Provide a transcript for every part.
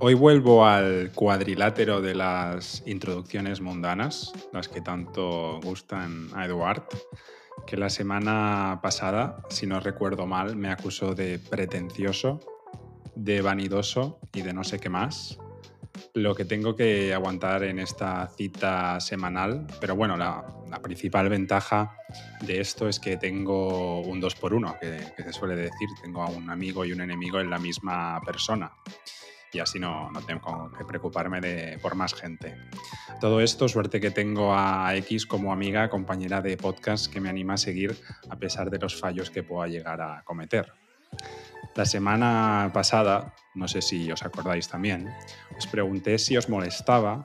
Hoy vuelvo al cuadrilátero de las introducciones mundanas, las que tanto gustan a Eduard, que la semana pasada, si no recuerdo mal, me acusó de pretencioso, de vanidoso y de no sé qué más. Lo que tengo que aguantar en esta cita semanal, pero bueno, la, principal ventaja de esto es que tengo un dos por uno, que, que se suele decir, tengo a un amigo y un enemigo en la misma persona y así no, no tengo que preocuparme de, por más gente. Todo esto, suerte que tengo a X como amiga, compañera de podcast que me anima a seguir a pesar de los fallos que pueda llegar a cometer. La semana pasada, no sé si os acordáis también, os pregunté si os molestaba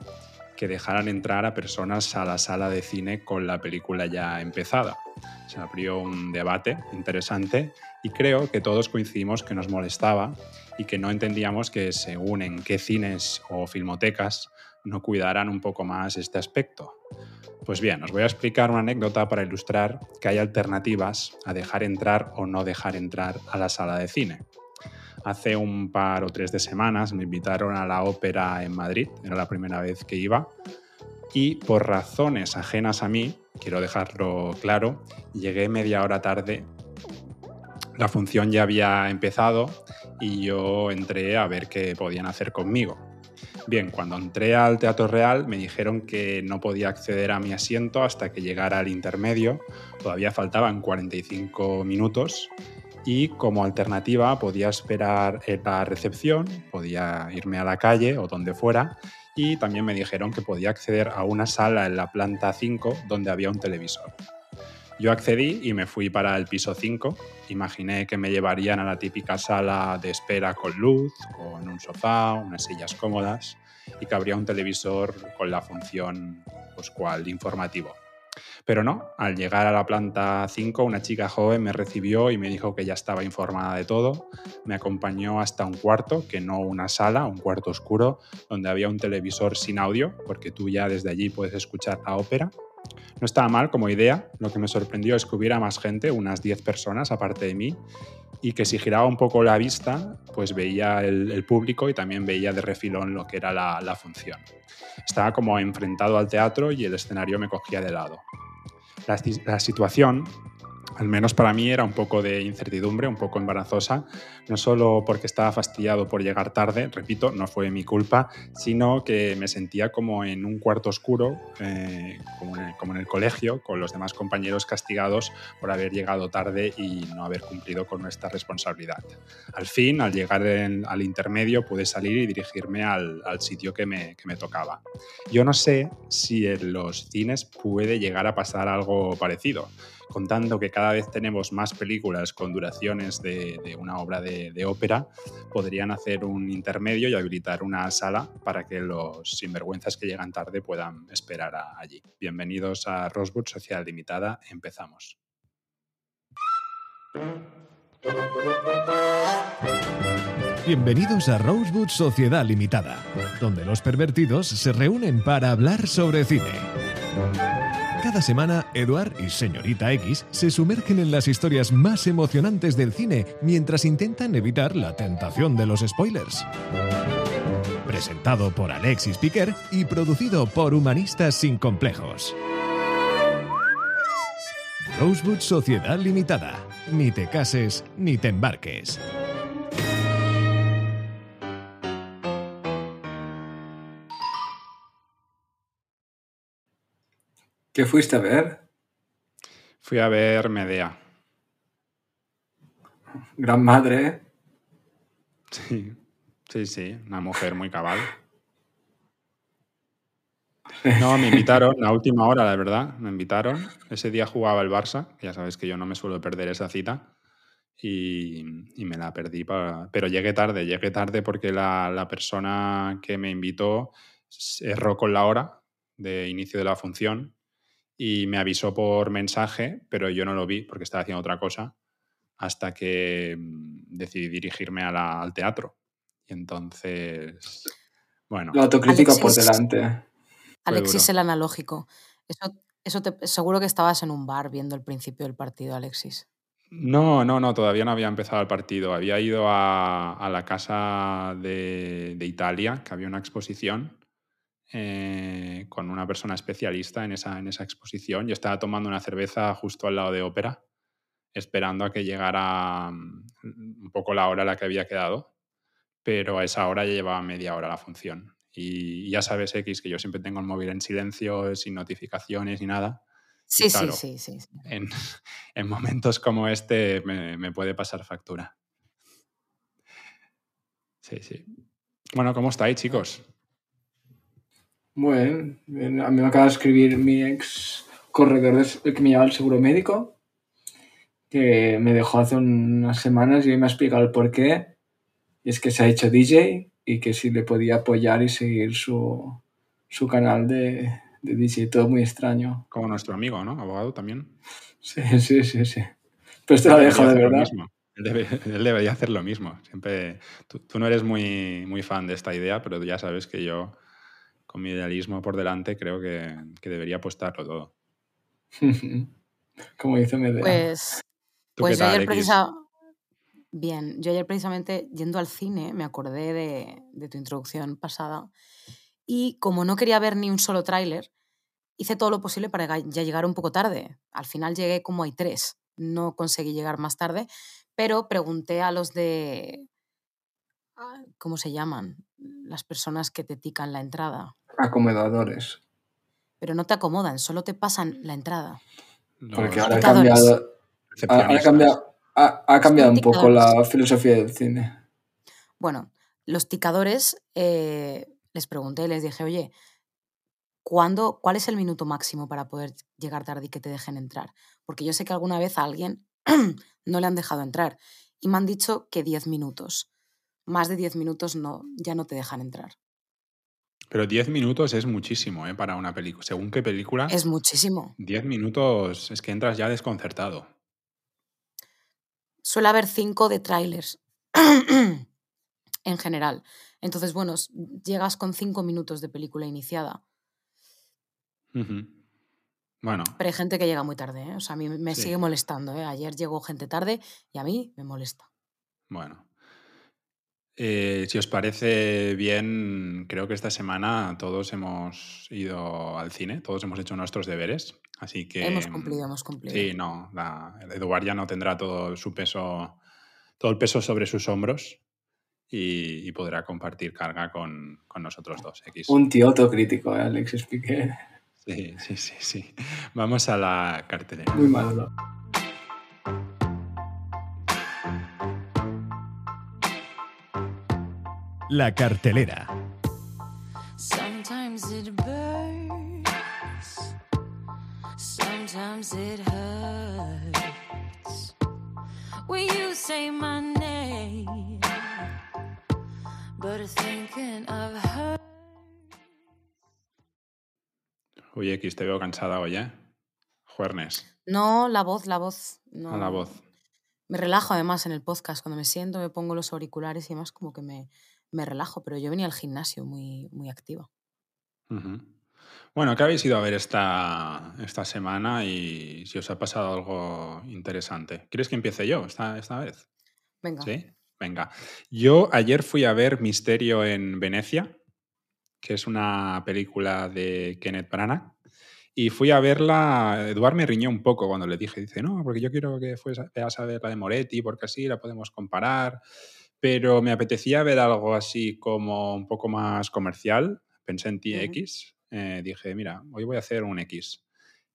que dejaran entrar a personas a la sala de cine con la película ya empezada. Se abrió un debate interesante y creo que todos coincidimos que nos molestaba y que no entendíamos que según en qué cines o filmotecas no cuidaran un poco más este aspecto. Pues bien, os voy a explicar una anécdota para ilustrar que hay alternativas a dejar entrar o no dejar entrar a la sala de cine. Hace un par o tres de semanas me invitaron a la ópera en Madrid, era la primera vez que iba, y por razones ajenas a mí, quiero dejarlo claro, llegué media hora tarde. La función ya había empezado y yo entré a ver qué podían hacer conmigo. Bien, cuando entré al Teatro Real me dijeron que no podía acceder a mi asiento hasta que llegara al intermedio. Todavía faltaban 45 minutos y como alternativa podía esperar en la recepción, podía irme a la calle o donde fuera y también me dijeron que podía acceder a una sala en la planta 5 donde había un televisor. Yo accedí y me fui para el piso 5. Imaginé que me llevarían a la típica sala de espera con luz, con un sofá, unas sillas cómodas y que habría un televisor con la función pues, cual informativo. Pero no, al llegar a la planta 5, una chica joven me recibió y me dijo que ya estaba informada de todo. Me acompañó hasta un cuarto, que no una sala, un cuarto oscuro, donde había un televisor sin audio, porque tú ya desde allí puedes escuchar la ópera. No estaba mal como idea, lo que me sorprendió es que hubiera más gente, unas 10 personas aparte de mí, y que si giraba un poco la vista, pues veía el, público y también veía de refilón lo que era la, la función. Estaba como enfrentado al teatro y el escenario me cogía de lado. La, la situación al menos para mí era un poco de incertidumbre, un poco embarazosa, no solo porque estaba fastidiado por llegar tarde, repito, no fue mi culpa, sino que me sentía como en un cuarto oscuro, eh, como, en el, colegio, con los demás compañeros castigados por haber llegado tarde y no haber cumplido con nuestra responsabilidad. Al fin, al llegar al intermedio, pude salir y dirigirme al, sitio que me, que me tocaba. Yo no sé si en los cines puede llegar a pasar algo parecido contando que cada vez tenemos más películas con duraciones de, una obra de, ópera, podrían hacer un intermedio y habilitar una sala para que los sinvergüenzas que llegan tarde puedan esperar allí. Bienvenidos a Rosewood Sociedad Limitada, empezamos. Bienvenidos a Rosewood Sociedad Limitada, donde los pervertidos se reúnen para hablar sobre cine. Cada semana, Eduard y Señorita X se sumergen en las historias más emocionantes del cine mientras intentan evitar la tentación de los spoilers. Presentado por Alexis Piquer y producido por Humanistas Sin Complejos. Rosewood Sociedad Limitada. Ni te cases ni te embarques. ¿Qué fuiste a ver? Fui a ver Medea. Gran madre. ¿eh? Sí, sí, sí, una mujer muy cabal. No, me invitaron a última hora, la verdad, me invitaron. Ese día jugaba el Barça, ya sabes que yo no me suelo perder esa cita, y, me la perdí, pero llegué tarde, llegué tarde porque la, la persona que me invitó erró con la hora de inicio de la función y me avisó por mensaje, pero yo no lo vi porque estaba haciendo otra cosa hasta que mm, decidí dirigirme al teatro. Y entonces, bueno. La autocrítica por delante. Alexis el analógico. Eso, eso te, seguro que estabas en un bar viendo el principio del partido, Alexis. No, no, no, todavía no había empezado el partido. Había ido a, a la casa de, de Italia, que había una exposición eh, con una persona especialista en esa, en esa exposición. Yo estaba tomando una cerveza justo al lado de ópera, esperando a que llegara mm, un poco la hora a la que había quedado, pero a esa hora ya llevaba media hora la función. Y ya sabes, X, que yo siempre tengo el móvil en silencio, sin notificaciones ni nada. Sí, claro, sí, sí, sí. sí. en, en momentos como este me, me puede pasar factura. Sí, sí. Bueno, ¿cómo estáis, chicos? Bueno, a mí me acaba de escribir mi ex corredor de- el que me lleva al seguro médico, que me dejó hace unas semanas y hoy me ha explicado el por qué. Y es que se ha hecho DJ y que si le podía apoyar y seguir su, su canal de, de DJ. Todo muy extraño. Como nuestro amigo, ¿no? Abogado también. Sí, sí, sí, sí. Pero esto lo dejado de verdad. Él, debe- él debería hacer lo mismo. Siempre, tú, tú no eres muy, muy fan de esta idea, pero ya sabes que yo, con mi idealismo por delante, creo que, que debería apostarlo todo. Como dice Medea. Pues, ¿Tú pues yo tal, ayer X? precisa... Bien, yo ayer precisamente yendo al cine me acordé de, de tu introducción pasada y como no quería ver ni un solo tráiler, hice todo lo posible para ya llegar un poco tarde. Al final llegué como hay tres, no conseguí llegar más tarde, pero pregunté a los de... ah, ¿Cómo se llaman? Las personas que te tican la entrada. Acomodadores. Pero no te acomodan, solo te pasan la entrada. Porque ahora ha cambiado, ha, cambiado, ha, ha cambiado un poco la filosofía del cine. Bueno, los ticadores eh, les pregunté, les dije, oye, ¿cuándo, ¿cuál es el minuto máximo para poder llegar tarde y que te dejen entrar? Porque yo sé que alguna vez a alguien no le han dejado entrar y me han dicho que 10 minutos. Más de 10 minutos no, ya no te dejan entrar. Pero 10 minutos es muchísimo ¿eh? para una película. Según qué película, Es muchísimo. 10 minutos es que entras ya desconcertado. Suele haber 5 de trailers en general. Entonces, bueno, llegas con 5 minutos de película iniciada. Bueno, Pero hay gente que llega muy tarde, ¿eh? O sea, a mí me Sí. sigue molestando, ¿eh? Ayer llegó gente tarde y a mí me molesta. bueno. Eh, si os parece bien, creo que esta semana todos hemos ido al cine, todos hemos hecho nuestros deberes, así que... hemos cumplido, hemos cumplido. Sí, no, la, Eduard ya no tendrá todo su peso, todo el peso sobre sus hombros y, y podrá compartir carga con, con nosotros dos, X. Un tío autocrítico, ¿eh? Alexis Piqué. Sí, sí, sí, sí. Vamos a la cartelera. Muy malo. La cartelera. Sometimes it burns, sometimes it hurts. When you say my name, but thinking of her. Uy, X, te veo cansada hoy, ¿eh? Juernes, No, la voz, la voz. No. a la voz. Me relajo además en el podcast. Cuando me siento, me pongo los auriculares y demás, como que me, me relajo. Pero yo venía al gimnasio muy, muy activa. Ujú. Bueno, ¿qué habéis ido a ver esta, esta semana y si os ha pasado algo interesante? ¿Quieres que empiece yo esta, esta vez? Venga. Sí, venga. Yo ayer fui a ver Misterio en Venecia, que es una película de Kenneth Branagh. Y fui a verla, Eduard me riñó un poco cuando le dije, dice, no, porque yo quiero que veas a ver la de Moretti, porque así la podemos comparar. Pero me apetecía ver algo así como un poco más comercial. Pensé en ti, Ujú. X. Eh, dije, mira, hoy voy a hacer un X.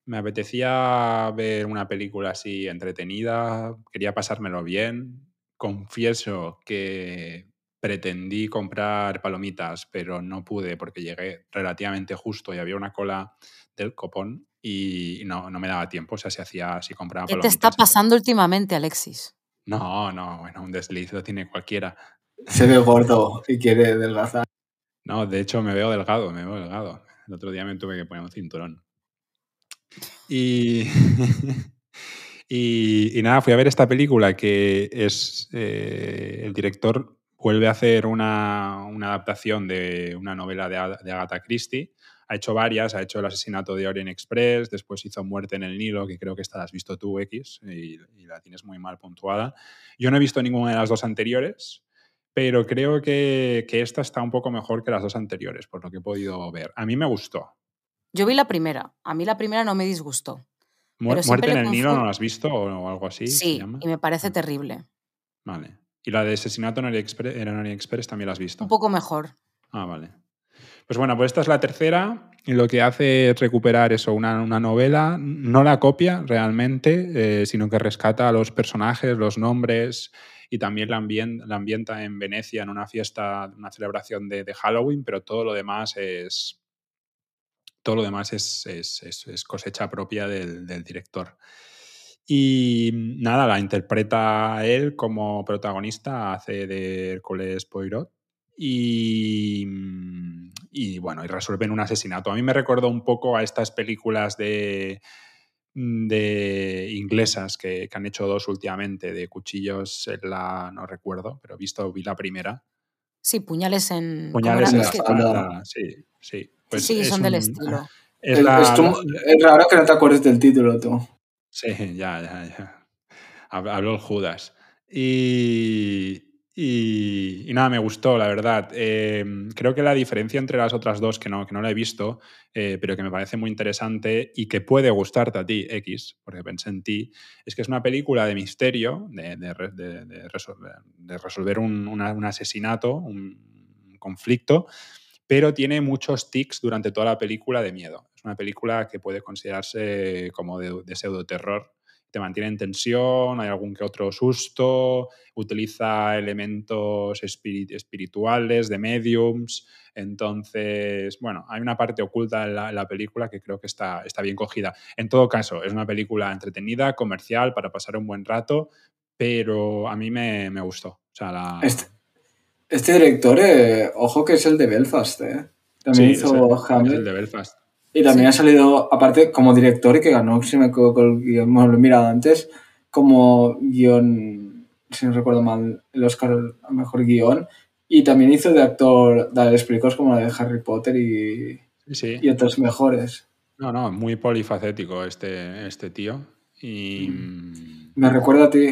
Me apetecía ver una película así entretenida, quería pasármelo bien. Confieso que pretendí comprar palomitas, pero no pude porque llegué relativamente justo y había una cola del copón y no, no me daba tiempo. O sea, si hacía, si compraba ¿Qué te palomitas. está pasando últimamente, Alexis? No, no, bueno, un desliz lo tiene cualquiera. Se ve gordo y quiere adelgazar. No, de hecho me veo delgado, me veo delgado. El otro día me tuve que poner un cinturón. Y, y, y nada, fui a ver esta película que es eh, el director vuelve a hacer una, una adaptación de una novela de Agatha Christie. Ha hecho varias, ha hecho el asesinato de Orient Express, después hizo Muerte en el Nilo, que creo que esta la has visto tú, X, y, y la tienes muy mal puntuada. Yo no he visto ninguna de las dos anteriores, pero creo que, que esta está un poco mejor que las dos anteriores, por lo que he podido ver. A mí me gustó. Yo vi la primera. A mí la primera no me disgustó. Muerte en el Nilo, ¿no la has visto o, algo así? Sí, y me parece Ah. terrible. Vale. ¿Y la de asesinato en Orient Express, en Orient Express también la has visto? Un poco mejor. Ah, vale. Pues bueno, pues esta es la tercera lo que hace es recuperar eso, una, una novela, no la copia realmente, eh, sino que rescata a los personajes, los nombres y también la, ambien- la ambienta en Venecia en una fiesta, una celebración de, Halloween, pero todo lo demás es, todo lo demás es- es cosecha propia del, del director. Y nada, la interpreta él como protagonista, hace de Hércules Poirot. Y, y bueno, y resuelven un asesinato. A mí me recordó un poco a estas películas de, de inglesas que, que han hecho dos últimamente, de cuchillos en la, no recuerdo, pero visto, vi la primera. Sí, puñales en. ¿cómo Puñales en la espalda, sí, sí. Pues sí, es son del estilo. Es, Es, la- es raro que no te acuerdes del título, tú. Sí, ya, ya, ya. Hab- Habló el Judas. Y, y- y nada, me gustó, la verdad. Eh, creo que la diferencia entre las otras dos, que no, que no la he visto, eh, pero que me parece muy interesante y que puede gustarte a ti, X, porque pensé en ti, es que es una película de misterio, de, de re- de- de resolver, un, un asesinato, un conflicto, pero tiene muchos tics durante toda la película de miedo. Es una película que puede considerarse como de, de pseudoterror. Te mantiene en tensión, hay algún que otro susto, utiliza elementos espiri- espirituales, de mediums. Entonces, bueno, hay una parte oculta en la, en la película que creo que está, está bien cogida. En todo caso, es una película entretenida, comercial, para pasar un buen rato, pero a mí me, me gustó. O sea, la... Este, este director, eh, ojo que es el de Belfast, ¿eh? También Sí, hizo es el- es Hamlet. el de Belfast. Y también Sí. ha salido, aparte, como director y que ganó, si me equivoco, el guion, bueno, lo he mirado antes, como guion, si no recuerdo mal, el Oscar a mejor guion. Y también hizo de actor de películas como la de Harry Potter y, Sí, y otras mejores. No, no, muy polifacético este, este tío. Y. mm, Me recuerda a ti,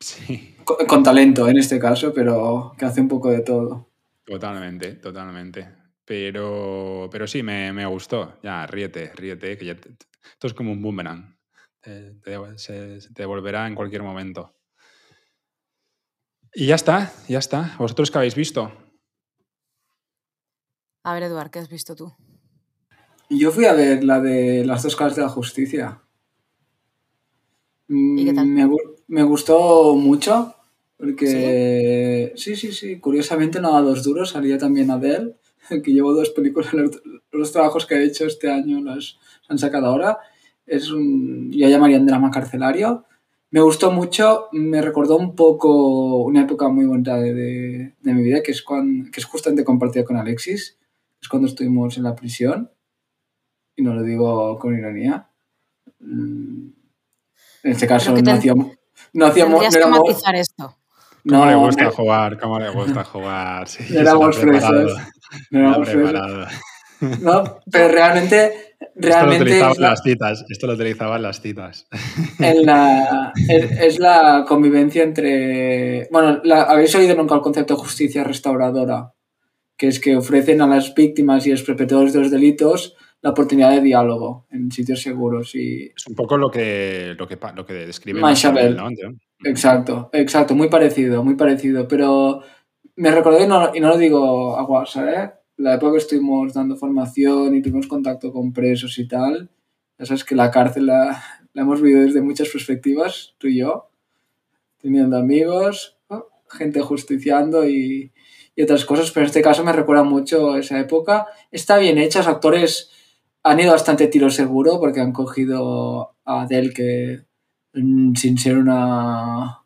Sí, con, con talento en este caso, pero que hace un poco de todo. totalmente, totalmente. Pero, pero sí, me, me gustó. Ya, ríete, ríete, que ya te- te- esto es como un boomerang. Te- te- se, se te devolverá en cualquier momento. Y ya está, ya está. ¿Vosotros qué habéis visto? A ver, Eduard, ¿qué has visto tú? Yo fui a ver la de las dos caras de la justicia. ¿Y qué tal? Me, me gustó mucho. Porque sí, sí, sí. Curiosamente no a dos duros, salía también Adele, que llevo dos películas, los, los trabajos que he hecho este año los han sacado ahora. Es un, yo llamaría un drama carcelario. Me gustó mucho, me recordó un poco una época muy bonita de, de- de mi vida, que es, cuando, que es justamente compartida con Alexis, es cuando estuvimos en la prisión, y no lo digo con ironía. Mm, En este caso no ten- hacíamos... No hacíamos... No éramos, matizar esto. ¿Cómo no, le gusta no- jugar? ¿Cómo le gusta jugar? Sí, éramos preparado, fresas. lo No preparado. Pero realmente... Esto lo Realmente utilizaban la- las citas. Esto lo utilizaban las citas. en la, es, es la convivencia entre... Bueno, la- habéis oído nunca el concepto de justicia restauradora, que es que ofrecen a las víctimas y a los perpetradores de los delitos la oportunidad de diálogo en sitios seguros. Y... Es un poco lo que, lo que, lo que describe. Machiavelli, ¿no? Exacto, exacto, muy parecido, muy parecido. Pero me recordé, y no, y no lo digo a WhatsApp, ¿eh? la época que estuvimos dando formación y tuvimos contacto con presos y tal. Ya sabes que la cárcel la, la hemos vivido desde muchas perspectivas, tú y yo, teniendo amigos, ¿no? gente justiciando y, y otras cosas, pero en este caso me recuerda mucho esa época. Está bien hecha, los actores han ido bastante tiro seguro porque han cogido a Adele que mm, sin ser una,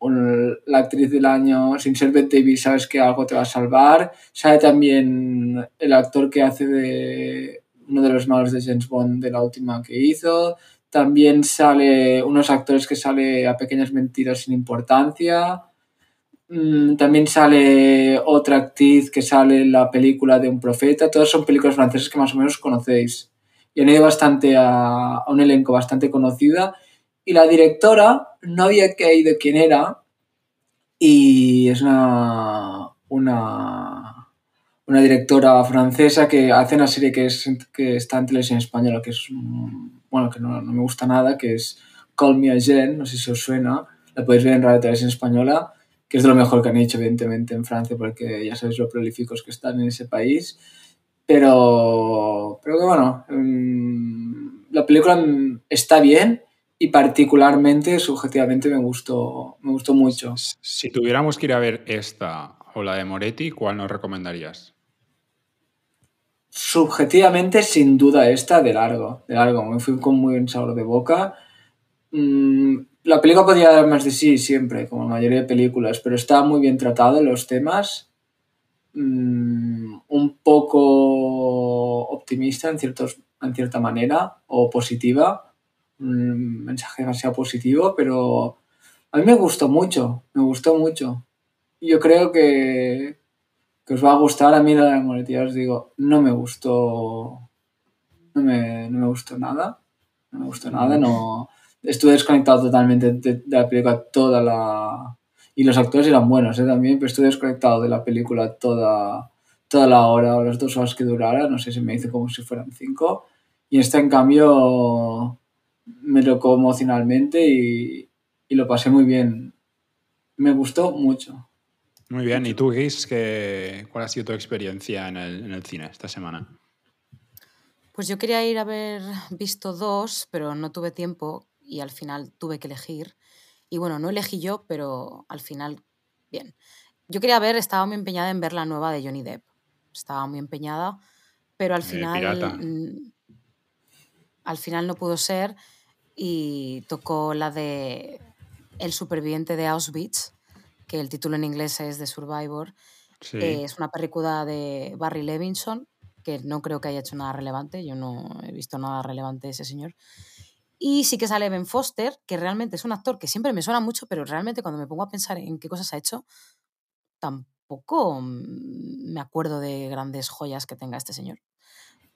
un- la actriz del año, sin ser Bette Davis, sabes que algo te va a salvar. Sale también el actor que hace de uno de los malos de James Bond de la última que hizo. También sale unos actores que sale a pequeñas mentiras sin importancia. Mm, también sale otra actriz que sale en la película de un profeta. Todas son películas francesas que más o menos conocéis. Y han ido bastante a un elenco bastante conocida. Y la directora no había caído quién era. Y es una, una, una directora francesa que hace una serie que, es, que está en televisión española, que es, bueno, que no, no me gusta nada, que es Call Me Again, no sé si os suena. La podéis ver en Radio Televisión Española que es de lo mejor que han hecho, evidentemente, en Francia, porque ya sabéis lo prolíficos que están en ese país. Pero, pero que bueno, mm, la película está bien y particularmente, subjetivamente, me gustó, me gustó mucho. Si tuviéramos que ir a ver esta o la de Moretti, ¿cuál nos recomendarías? Subjetivamente, sin duda, esta de largo, de largo. Me fui con muy buen sabor de boca. Mm, la película podría dar más de sí siempre, como la mayoría de películas, pero está muy bien tratado los temas. mm, un poco optimista en, ciertos, en cierta manera, o positiva. Un mensaje demasiado positivo, pero a mí me gustó mucho, me gustó mucho. Y Yo creo que, que os va a gustar. A mí la ya os digo, no me gustó. No me, no me gustó nada. No me gustó nada. No, estuve desconectado totalmente de, de la película toda la... Y los actores eran buenos ¿eh? también, pero estuve desconectado de la película toda, toda la hora o las dos horas que durara. No sé si me hice como si fueran cinco. Y esta, en cambio, me tocó emocionalmente y, y lo pasé muy bien. Me gustó mucho. Muy bien. ¿Y tú, Gis, qué, cuál ha sido tu experiencia en el, en el cine esta semana? Pues yo quería ir a haber visto dos, pero no tuve tiempo y al final tuve que elegir. Y bueno, no elegí yo, pero al final, bien. Yo quería ver, estaba muy empeñada en ver la nueva de Johnny Depp. Estaba muy empeñada, pero al Eh, final, pirata. mm, al final no pudo ser y tocó la de El superviviente de Auschwitz, que el título en inglés es The Survivor. Sí. Eh, es una película de Barry Levinson, que no creo que haya hecho nada relevante. Yo no he visto nada relevante de ese señor. Y sí que sale Ben Foster, que realmente es un actor que siempre me suena mucho, pero realmente cuando me pongo a pensar en qué cosas ha hecho, tampoco me acuerdo de grandes joyas que tenga este señor.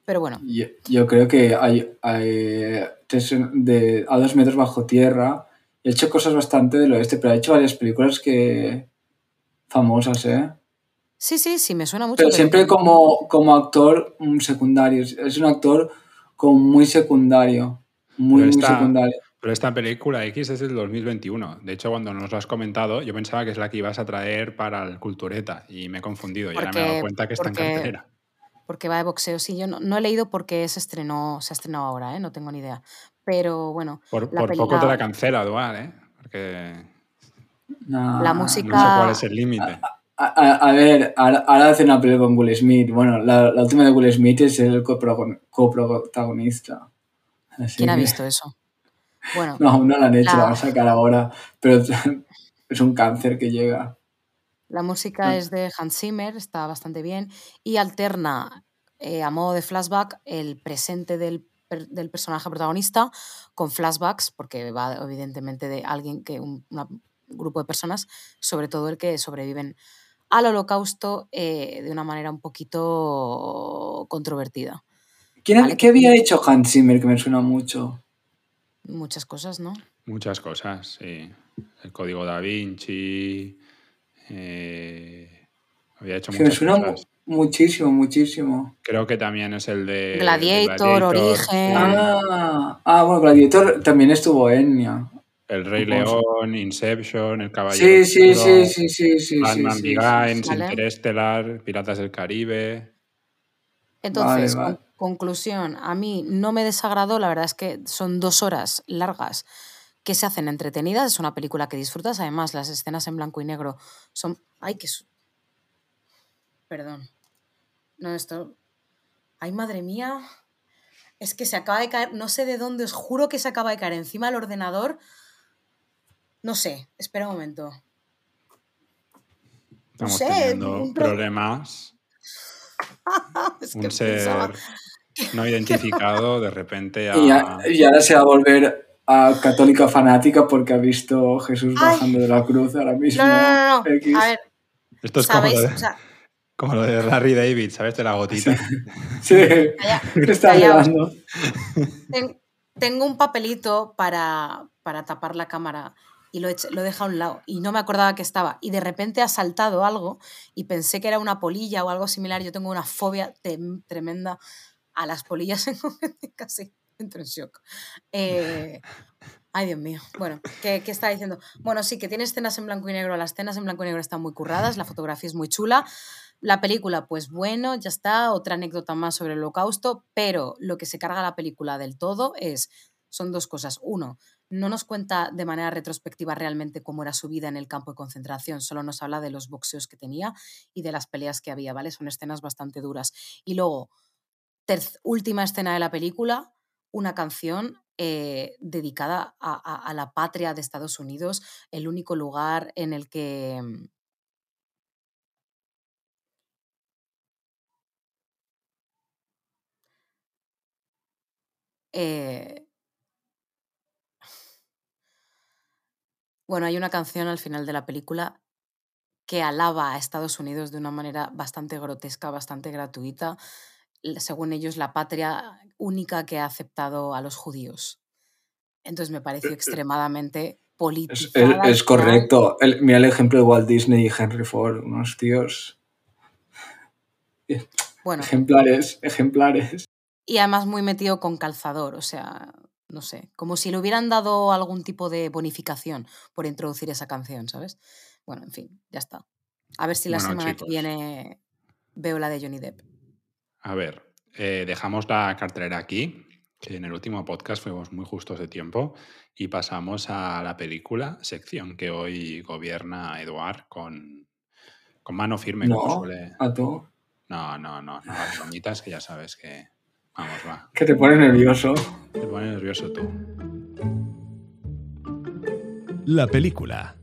Pero bueno, Yo, yo creo que hay, de, a dos metros bajo tierra. He hecho cosas bastante del oeste, pero ha hecho varias películas que famosas, ¿eh? sí, sí, sí, me suena mucho. Pero pero siempre como, como actor mm, secundario. Es- un actor como muy secundario. Muy, Pero muy secundario. Pero esta película X es del 2021. De hecho, cuando nos lo has comentado, yo pensaba que es la que ibas a traer para el Cultureta y me he confundido. Y ahora me he dado cuenta que está en cartelera. Porque va de boxeo. Sí, yo no, no he leído porque se estrenó, se ha estrenado ahora, ¿eh? no tengo ni idea. Pero bueno, Por, la por peli- poco te la- la cancela, Dual, ¿eh? Porque No, La no música- sé cuál es el límite. A, a- a ver, ahora, hace una película con Will Smith. Bueno, la, la última de Will Smith es el coprotagonista. Así ¿quién ha que- visto eso? Bueno, No, no la han hecho, La- la van a sacar ahora. Pero es un cáncer que llega. La música Ah. es de Hans Zimmer, está bastante bien, y alterna eh, a modo de flashback el presente del, per- del personaje protagonista con flashbacks, porque va evidentemente de alguien que, un una- grupo de personas, sobre todo el que sobreviven al holocausto eh, de una manera un poquito controvertida. ¿Quién, Vale, ¿Qué había hecho Hans Zimmer que me suena mucho? Muchas cosas, ¿no? Muchas cosas, sí. El código da Vinci. Eh, había hecho Que me suena cosas. muchísimo, muchísimo. Creo que también es el de. de Gladiator, Origen. sí. Ah, ah, bueno, Gladiator también estuvo Enya. El Rey. León, Inception, El Caballero Sí, sí, sí, sí, sí, sí. Batman sí, sí, Begins, sí. Interestelar, Piratas del Caribe. Entonces, vale. con- conclusión, a mí no me desagradó, la verdad es que son dos horas largas que se hacen entretenidas, es una película que disfrutas, además las escenas en blanco y negro son... ¡Ay, qué... su- Perdón. No, esto... ¡Ay, madre mía! Es que se acaba de caer, no sé de dónde, os juro que se acaba de caer encima del ordenador. No sé, espera un momento. Estamos sé, teniendo un pro- problemas. Es que Un pensaba- ser no identificado de repente a. Y, ya- y ahora se va a volver a católica fanática porque ha visto Jesús Ay. bajando de la cruz ahora mismo. No, no, no, no. X. A ver, Esto es como lo, de, O sea, como lo de Larry David, ¿sabes? De la gotita. Sí, calla- que está llevando. Ten- tengo un papelito para, para tapar la cámara y lo he, hecho- lo he dejado a un lado y no me acordaba que estaba. Y de repente ha saltado algo y pensé que era una polilla o algo similar. Yo tengo una fobia tem- tremenda a las polillas en casi entro en shock. Eh, ay, Dios mío. Bueno, ¿qué, ¿qué estaba diciendo? Bueno, sí, que tiene escenas en blanco y negro. Las escenas en blanco y negro están muy curradas, la fotografía es muy chula. La película, pues bueno, ya está, otra anécdota más sobre el holocausto, pero lo que se carga la película del todo es, son dos cosas. Uno, no nos cuenta de manera retrospectiva realmente cómo era su vida en el campo de concentración, solo nos habla de los boxeos que tenía y de las peleas que había, ¿vale? Son escenas bastante duras. Y luego, última escena de la película, una canción eh, dedicada a, la patria de Estados Unidos, el único lugar en el que... mm, eh, Bueno, hay una canción al final de la película que alaba a Estados Unidos de una manera bastante grotesca, bastante gratuita, según ellos la patria única que ha aceptado a los judíos. Entonces me pareció extremadamente Es, es- politizada. y es correcto. El- mira el ejemplo de Walt Disney y Henry Ford, unos tíos Bueno, ejemplares, ejemplares. y además muy metido con calzador, o sea, no sé, como si le hubieran dado algún tipo de bonificación por introducir esa canción, ¿sabes? Bueno, en fin, ya está. A ver si la Bueno, semana chicos. que viene veo la de Johnny Depp. A ver, eh, dejamos la cartelera aquí, que en el último podcast fuimos muy justos de tiempo, y pasamos a la película, sección que hoy gobierna Eduard con, con mano firme, como No, suele. a tú. No, no, no, no las bromitas, que ya sabes que. Vamos, va. Que te pone nervioso. Te pones nervioso tú. La película.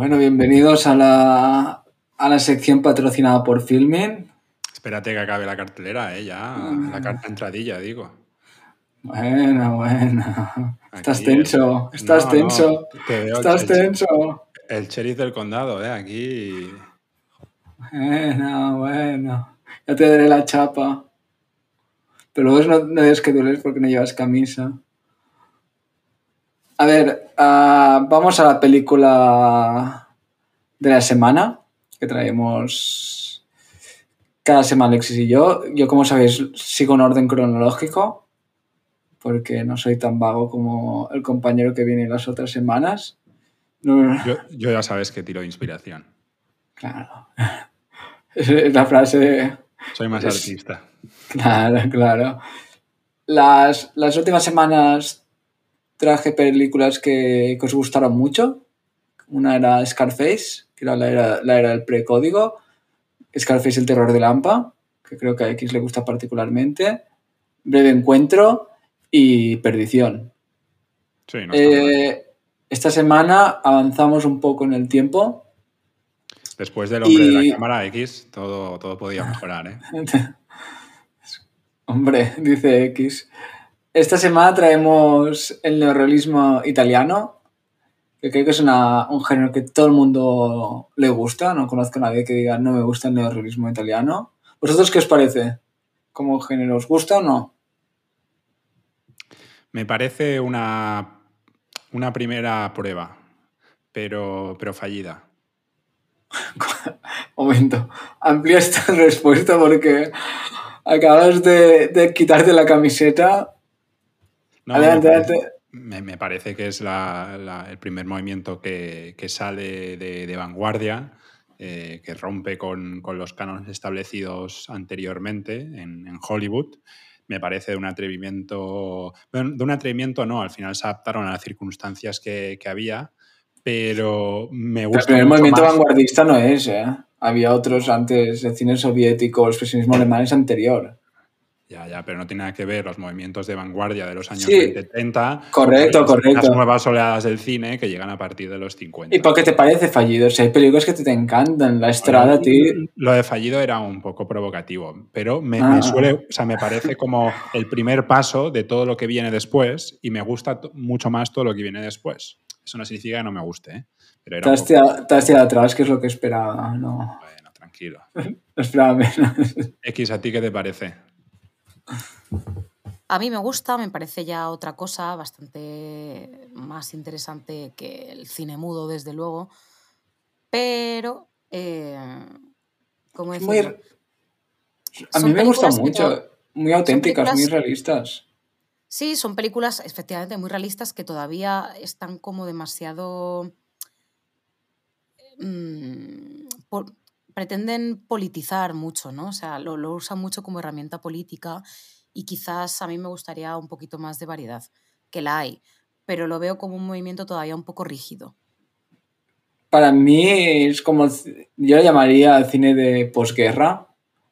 Bueno, bienvenidos a la, a la sección patrocinada por Filmin. Espérate que acabe la cartelera, ¿eh? Ya, la carta entradilla, digo. Bueno, bueno. Estás tenso, el- estás No, no, tenso, te veo estás el, tenso. el sheriff del condado, ¿eh? Aquí. Bueno, bueno. Ya te daré la chapa. Pero luego no, no digas que dueles porque no llevas camisa. A ver, ah, vamos a la película de la semana que traemos cada semana Alexis y yo. Yo, como sabéis, sigo en orden cronológico porque no soy tan vago como el compañero que viene las otras semanas. No, Yo, yo ya sabes que tiro de inspiración. Claro. Es la frase. Soy más Es- artista. Claro, claro. Las, las últimas semanas traje películas que, que os gustaron mucho. Una era Scarface, que era la era, la era del precódigo. Scarface, el terror de Lampa, que creo que a X le gusta particularmente. Breve encuentro y Perdición. Sí, no. Eh, esta semana avanzamos un poco en el tiempo. Después del hombre de la cámara X, todo, todo podía mejorar, ¿eh? Hombre, dice X. Esta semana traemos el neorrealismo italiano, que creo que es una- un género que todo el mundo le gusta. No conozco a nadie que diga no me gusta el neorrealismo italiano. ¿Vosotros qué os parece? ¿Como género os gusta o no? Me parece una, una primera prueba, pero, pero fallida. Momento, amplía esta respuesta porque acabas de, de quitarte la camiseta. No, adelante, me, parece, adelante. me- me parece que es la- la- el primer movimiento que, que sale de, de vanguardia, eh, que rompe con, con los cánones establecidos anteriormente en, en Hollywood. Me parece de un atrevimiento, bueno, de un atrevimiento no, al final se adaptaron a las circunstancias que, que había, pero me El gusta primer mucho movimiento más- vanguardista no es, ¿eh? Había otros antes, el cine soviético, el expresionismo alemán es anterior. Ya, ya, pero no tiene nada que ver los movimientos de vanguardia de los años Sí. 20-30. Correcto, las- correcto. Las nuevas oleadas del cine que llegan a partir de los 50. ¿Y por qué te parece fallido? Si hay películas que te, te encantan. La Estrada, ti. Lo de fallido era un poco provocativo, pero me, Ah. me suele, o sea, me parece como el primer paso de todo lo que viene después y me gusta mucho más todo lo que viene después. Eso no significa que no me guste, ¿eh? pero era Te un has, poco- tirado, te has tirado atrás, que es lo que esperaba. No, Bueno, tranquilo. no esperaba menos. X, ¿a ti qué te parece? A mí me gusta, me parece ya otra cosa bastante más interesante que el cine mudo, desde luego. Pero, eh, ¿cómo Es muy-? A mí me gusta mucho. Muy auténticas, muy realistas. Sí, son películas efectivamente muy realistas que todavía están como demasiado... mm, por- pretenden politizar mucho, ¿no? O sea, lo, lo usan mucho como herramienta política y quizás a mí me gustaría un poquito más de variedad, que la hay, pero lo veo como un movimiento todavía un poco rígido. Para mí es como. Yo lo llamaría cine de posguerra,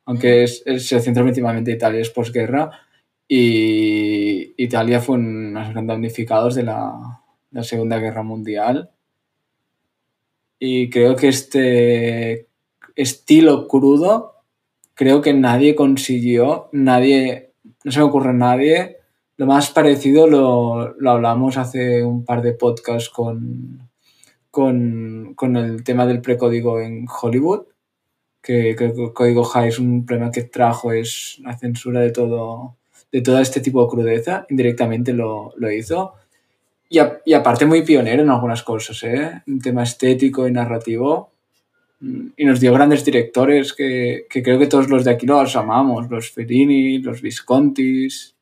aunque es, es- se centra principalmente en Italia, es posguerra. Y Italia fue uno de los grandes damnificados de la, de la Segunda Guerra Mundial. Y creo que este estilo crudo, creo que nadie consiguió, nadie, no se me ocurre a nadie. Lo más parecido lo, lo hablamos hace un par de podcasts con, con, con el tema del precódigo en Hollywood, que que el código High es un problema que trajo, es la censura de todo, de todo este tipo de crudeza, indirectamente lo, lo hizo. Y, a- y aparte muy pionero en algunas cosas, ¿eh? Un tema estético y narrativo. Y nos dio grandes directores que, que creo que todos los de aquí los amamos, los Fellini, los Viscontis,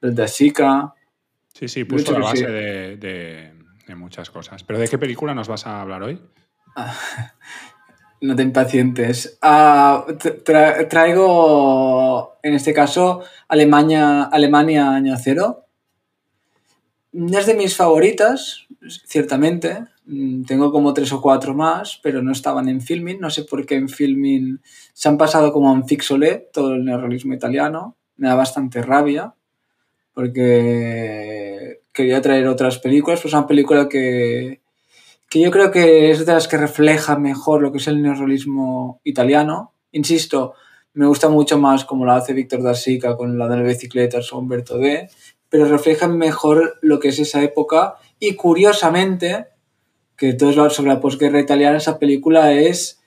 los de Sica. Sí, sí, puso la sí. base de, de- de muchas cosas. ¿Pero de qué película nos vas a hablar hoy? No te impacientes. Ah, tra- tra- traigo, en este caso, Alemania, Alemania Año Cero. Es de mis favoritas, ciertamente. Mm, Tengo como tres o cuatro más, pero no estaban en Filmin. No sé por qué en Filmin se han pasado como en Fixolé, todo el neorrealismo italiano. Me da bastante rabia, porque quería traer otras películas. Pues una película que, que yo creo que es de las que refleja mejor lo que es el neorrealismo italiano. Insisto, me gusta mucho más como lo hace Víctor da Sica con la de las bicicletas o Humberto D, pero reflejan mejor lo que es esa época y curiosamente, que todo es sobre la posguerra italiana, esa película es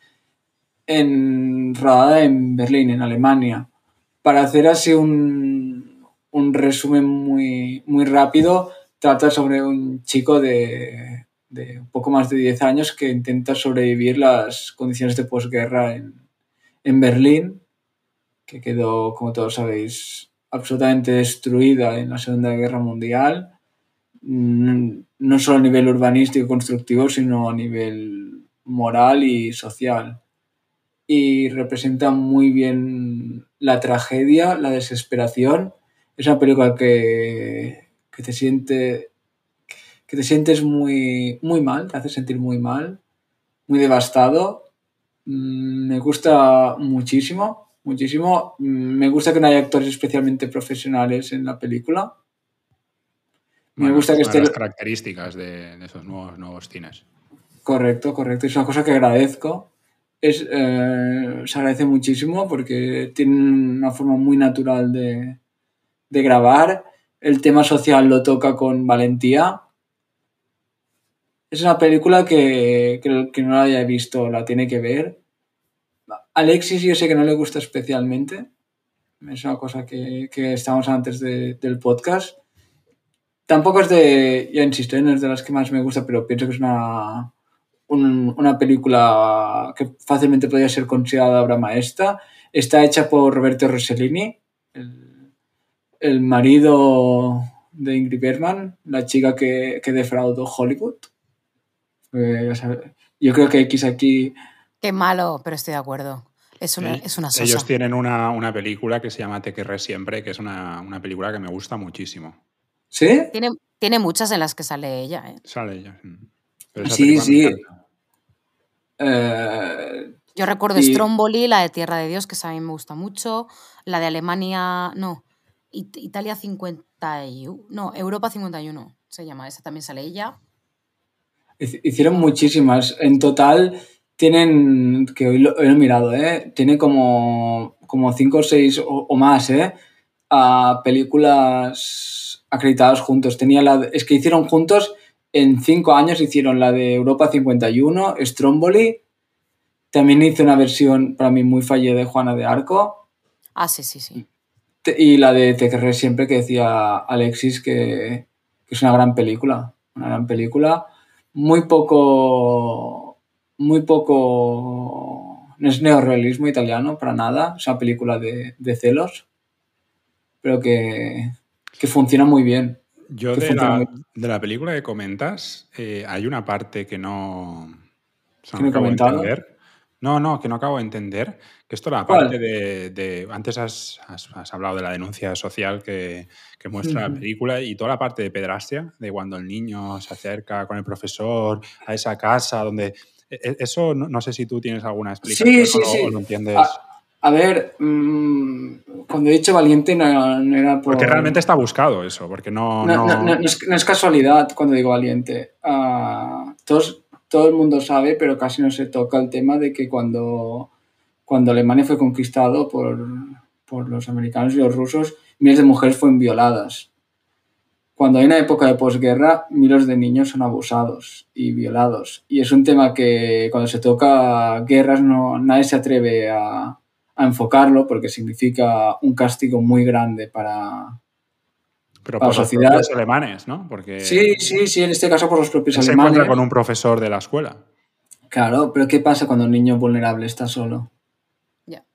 en, rodada en Berlín, en Alemania. Para hacer así un, un resumen muy, muy rápido, trata sobre un chico de, de un poco más de 10 años que intenta sobrevivir las condiciones de posguerra en, en Berlín, que quedó, como todos sabéis, absolutamente destruida en la Segunda Guerra Mundial, mm, no solo a nivel urbanístico y constructivo, sino a nivel moral y social. Y representa muy bien la tragedia, la desesperación. Es una película que, que te siente que te sientes muy, muy mal, te hace sentir muy mal, muy devastado. Mm, Me gusta muchísimo, muchísimo. Mm, Me gusta que no haya actores especialmente profesionales en la película. Me Bueno, gusta que es una de esté... las características de, de esos nuevos, nuevos cines. Correcto, correcto. Es una cosa que agradezco. Es, eh, se agradece muchísimo porque tienen una forma muy natural de, de grabar. El tema social lo toca con valentía. Es una película que, que que no la haya visto la tiene que ver. Alexis yo sé que no le gusta especialmente. Es una cosa que, que estábamos antes de- del podcast. Tampoco es de, ya insisto, ¿eh? no es de las que más me gusta, pero pienso que es una, un- una película que fácilmente podría ser considerada obra maestra. Está hecha por Roberto Rossellini, el, el marido de Ingrid Bergman, la chica que, que defraudó Hollywood. Eh, yo creo que X aquí Qué malo, pero estoy de acuerdo. Es una, Ell- es una sosa. Ellos tienen una, una película que se llama Te querré siempre, que es una, una película que me gusta muchísimo. ¿Sí? Tiene, tiene muchas en las que sale ella. ¿eh? Sale ella. Pero esa Sí, sí. encanta. Yo recuerdo Y- Stromboli, la de Tierra de Dios, que esa a mí me gusta mucho. La de Alemania, no. It- Italia 51. No, Europa 51 se llama. Esa también sale ella. Hic- Hicieron muchísimas. En total tienen, que hoy lo, hoy lo he mirado, ¿eh? Tiene como, como cinco o seis o, o más, ¿eh? A películas acreditadas juntos. Tenía la, es que hicieron juntos, en cinco años hicieron la de Europa 51, Stromboli. También hizo una versión para mí muy fallida de Juana de Arco. Ah, sí, sí, sí. Y la de Te querré siempre que decía Alexis que, que es una gran película. Una gran película. Muy poco. Muy poco. No es neorrealismo italiano para nada. Es una película de, de celos. Pero que, que funciona muy bien. Yo de la, de la película que comentas, eh, hay una parte que no, o sea, ¿Que no acabo de. No, no, que no acabo de entender. Que esto la ¿Cuál? parte de, de- Antes has, has- has hablado de la denuncia social que, que muestra la película y toda la parte de pedrastia, de cuando el niño se acerca con el profesor a esa casa donde... e- e- Eso no, no sé si tú tienes alguna explicación sí, o, lo- sí. o lo entiendes. A, a ver, mm, cuando he dicho valiente no, no era por. porque realmente está buscado eso, porque no... No, es, no es casualidad cuando digo valiente. Ah, todos, todo el mundo sabe, pero casi no se toca el tema de que cuando, cuando Alemania fue conquistado por, por los americanos y los rusos, miles de mujeres fueron violadas. Cuando hay una época de posguerra, miles de niños son abusados y violados. Y es un tema que cuando se toca guerras no, nadie se atreve a, a enfocarlo porque significa un castigo muy grande para, pero para por la los propios alemanes, ¿no? Porque Sí, sí, sí, en este caso por los propios él se alemanes. encuentra con un profesor de la escuela. Claro, pero ¿qué pasa cuando un niño vulnerable está solo? Ya.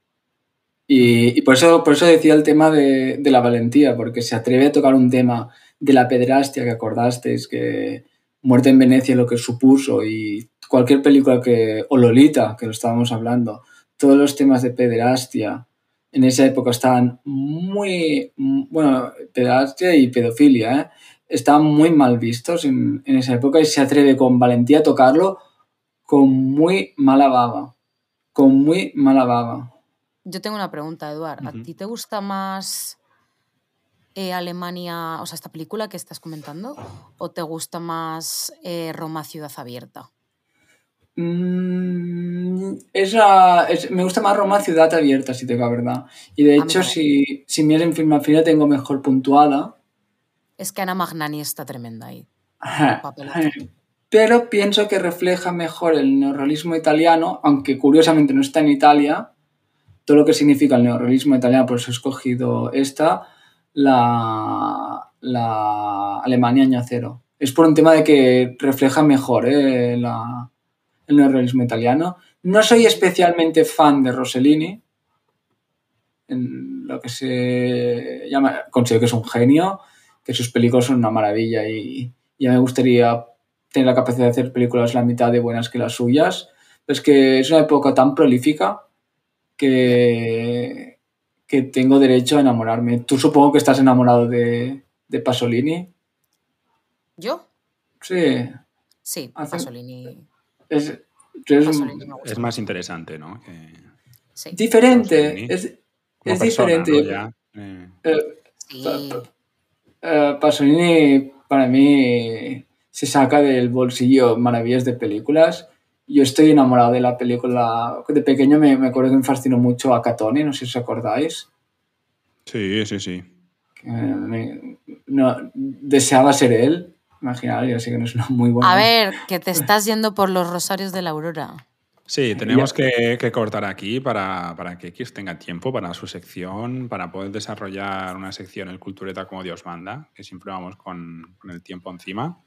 Y, y por, eso, por eso decía el tema de, de la valentía, porque se atreve a tocar un tema de la pederastia que acordasteis, que Muerte en Venecia lo que supuso y cualquier película que, o Lolita, que lo estábamos hablando, todos los temas de pederastia en esa época estaban muy, bueno, pederastia y pedofilia, ¿eh? estaban muy mal vistos en, en esa época y se atreve con valentía a tocarlo con muy mala baba. Con muy mala baba. Yo tengo una pregunta, Eduard. ¿A Ujú. ti te gusta más eh, Alemania, o sea, esta película que estás comentando? ¿O te gusta más eh, Roma Ciudad Abierta? Mm, esa, es- me gusta más Roma Ciudad Abierta, si te digo la verdad. Y de hecho, si, si miras en Filmafina tengo mejor puntuada. Es que Ana Magnani está tremenda ahí. Pero pienso que refleja mejor el neorrealismo italiano, aunque curiosamente no está en Italia, todo lo que significa el neorrealismo italiano, por eso he escogido esta, la, la Alemania año cero. Es por un tema de que refleja mejor eh, el neorrealismo italiano. No soy especialmente fan de Rossellini, en lo que se llama, considero que es un genio, que sus películas son una maravilla y ya me gustaría tener la capacidad de hacer películas la mitad de buenas que las suyas. Es que es una época tan prolífica que, que tengo derecho a enamorarme. Tú supongo que estás enamorado de, de Pasolini. ¿Yo? Sí. Sí, Hace- Pasolini. Es, es Pasolini Es más interesante, ¿no? Que Sí. diferente. Pasolini. Es, es persona, diferente. ¿no? Ya, eh, Eh, Sí. Eh, Pasolini para mí se saca del bolsillo maravillas de películas. Yo estoy enamorado de la película. De pequeño me, me acuerdo que me fascinó mucho a Catone, no sé si os acordáis. sí, sí, sí. Que me- no, deseaba ser él. Imaginar, yo sé que no es una muy buena. A ver, que te estás yendo por los rosarios de la aurora. Sí, tenemos que, que cortar aquí para, para que X tenga tiempo para su sección, para poder desarrollar una sección el Cultureta como Dios manda, que siempre vamos con, con el tiempo encima.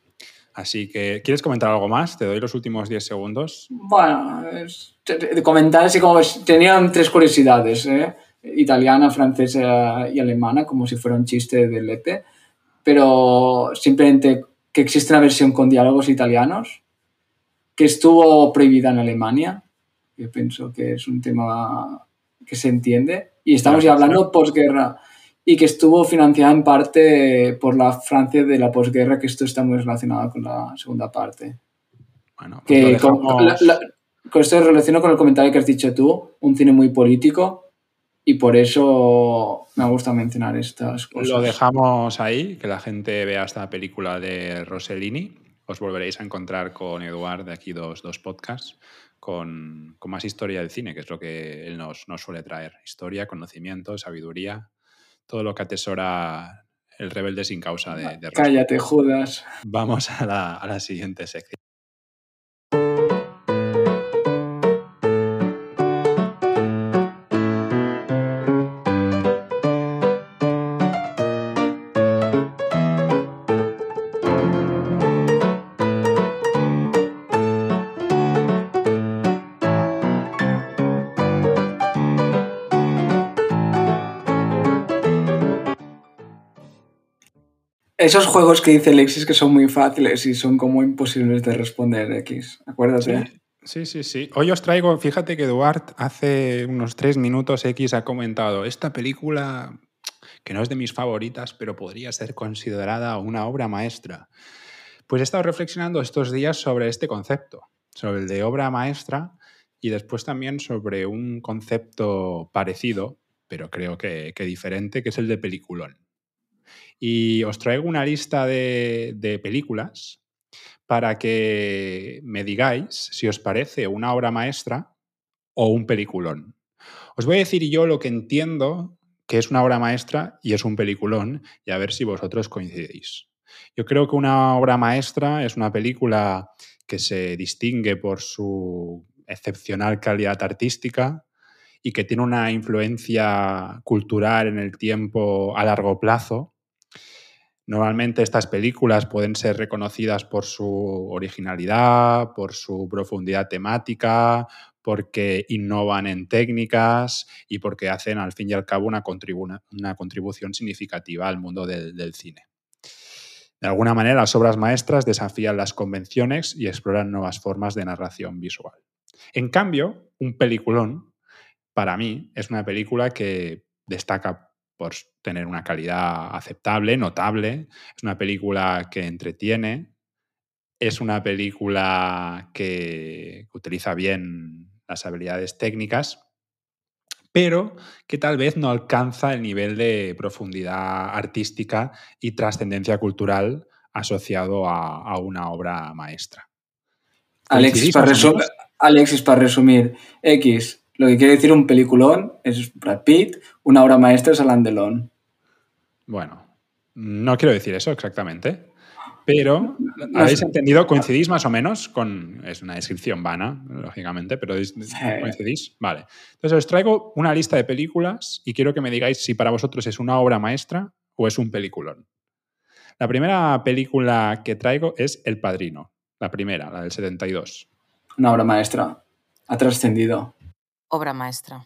Así que, ¿quieres comentar algo más? Te doy los últimos 10 segundos. Bueno, es- comentar así como tenían tres curiosidades, ¿eh? italiana, francesa y alemana, como si fuera un chiste de Lepe, pero simplemente que existe una versión con diálogos italianos, que estuvo prohibida en Alemania, yo pienso que es un tema que se entiende, y estamos ya hablando posguerra, y que estuvo financiada en parte por la Francia de la posguerra, que esto está muy relacionado con la segunda parte Bueno, pues que con, dejamos- la- la- con esto relaciono con el comentario que has dicho tú, un cine muy político, y por eso me gusta mencionar estas cosas. Lo dejamos ahí, que la gente vea esta película de Rossellini. Os volveréis a encontrar con Eduard de aquí dos, dos podcasts, con, con más historia del cine, que es lo que él nos, nos suele traer. Historia, conocimiento, sabiduría, todo lo que atesora el rebelde sin causa de, de. Cállate, Judas. Vamos a la, a la siguiente sección. Esos juegos que dice Alexis que son muy fáciles y son como imposibles de responder, X. Acuérdate. Sí, sí, sí. Hoy os traigo, fíjate que Eduard hace unos tres minutos X ha comentado, esta película que no es de mis favoritas, pero podría ser considerada una obra maestra. Pues he estado reflexionando estos días sobre este concepto, sobre el de obra maestra y después también sobre un concepto parecido, pero creo que, que diferente, que es el de peliculón. Y os traigo una lista de, de películas para que me digáis si os parece una obra maestra o un peliculón. Os voy a decir yo lo que entiendo que es una obra maestra y es un peliculón y a ver si vosotros coincidís. Yo creo que una obra maestra es una película que se distingue por su excepcional calidad artística y que tiene una influencia cultural en el tiempo a largo plazo Normalmente estas películas pueden ser reconocidas por su originalidad, por su profundidad temática, porque innovan en técnicas y porque hacen al fin y al cabo una, contribu una contribución significativa al mundo del cine. De alguna manera, las obras maestras desafían las convenciones y exploran nuevas formas de narración visual. En cambio, un peliculón, para mí, es una película que destaca por tener una calidad aceptable, notable. Es una película que entretiene. Es una película que utiliza bien las habilidades técnicas, pero que tal vez no alcanza el nivel de profundidad artística y trascendencia cultural asociado a, a una obra maestra. Alexis para, Alexis, para resumir, X, lo que quiere decir un peliculón es Brad Pitt, una obra maestra es Alain Delon. Bueno, no quiero decir eso exactamente, pero habéis entendido, coincidís más o menos con. Es una descripción vana, lógicamente, pero coincidís. Vale. Entonces os traigo una lista de películas y quiero que me digáis si para vosotros es una obra maestra o es un peliculón. La primera película que traigo es El Padrino, la primera, la del 72. Una obra maestra. Ha trascendido. Obra maestra.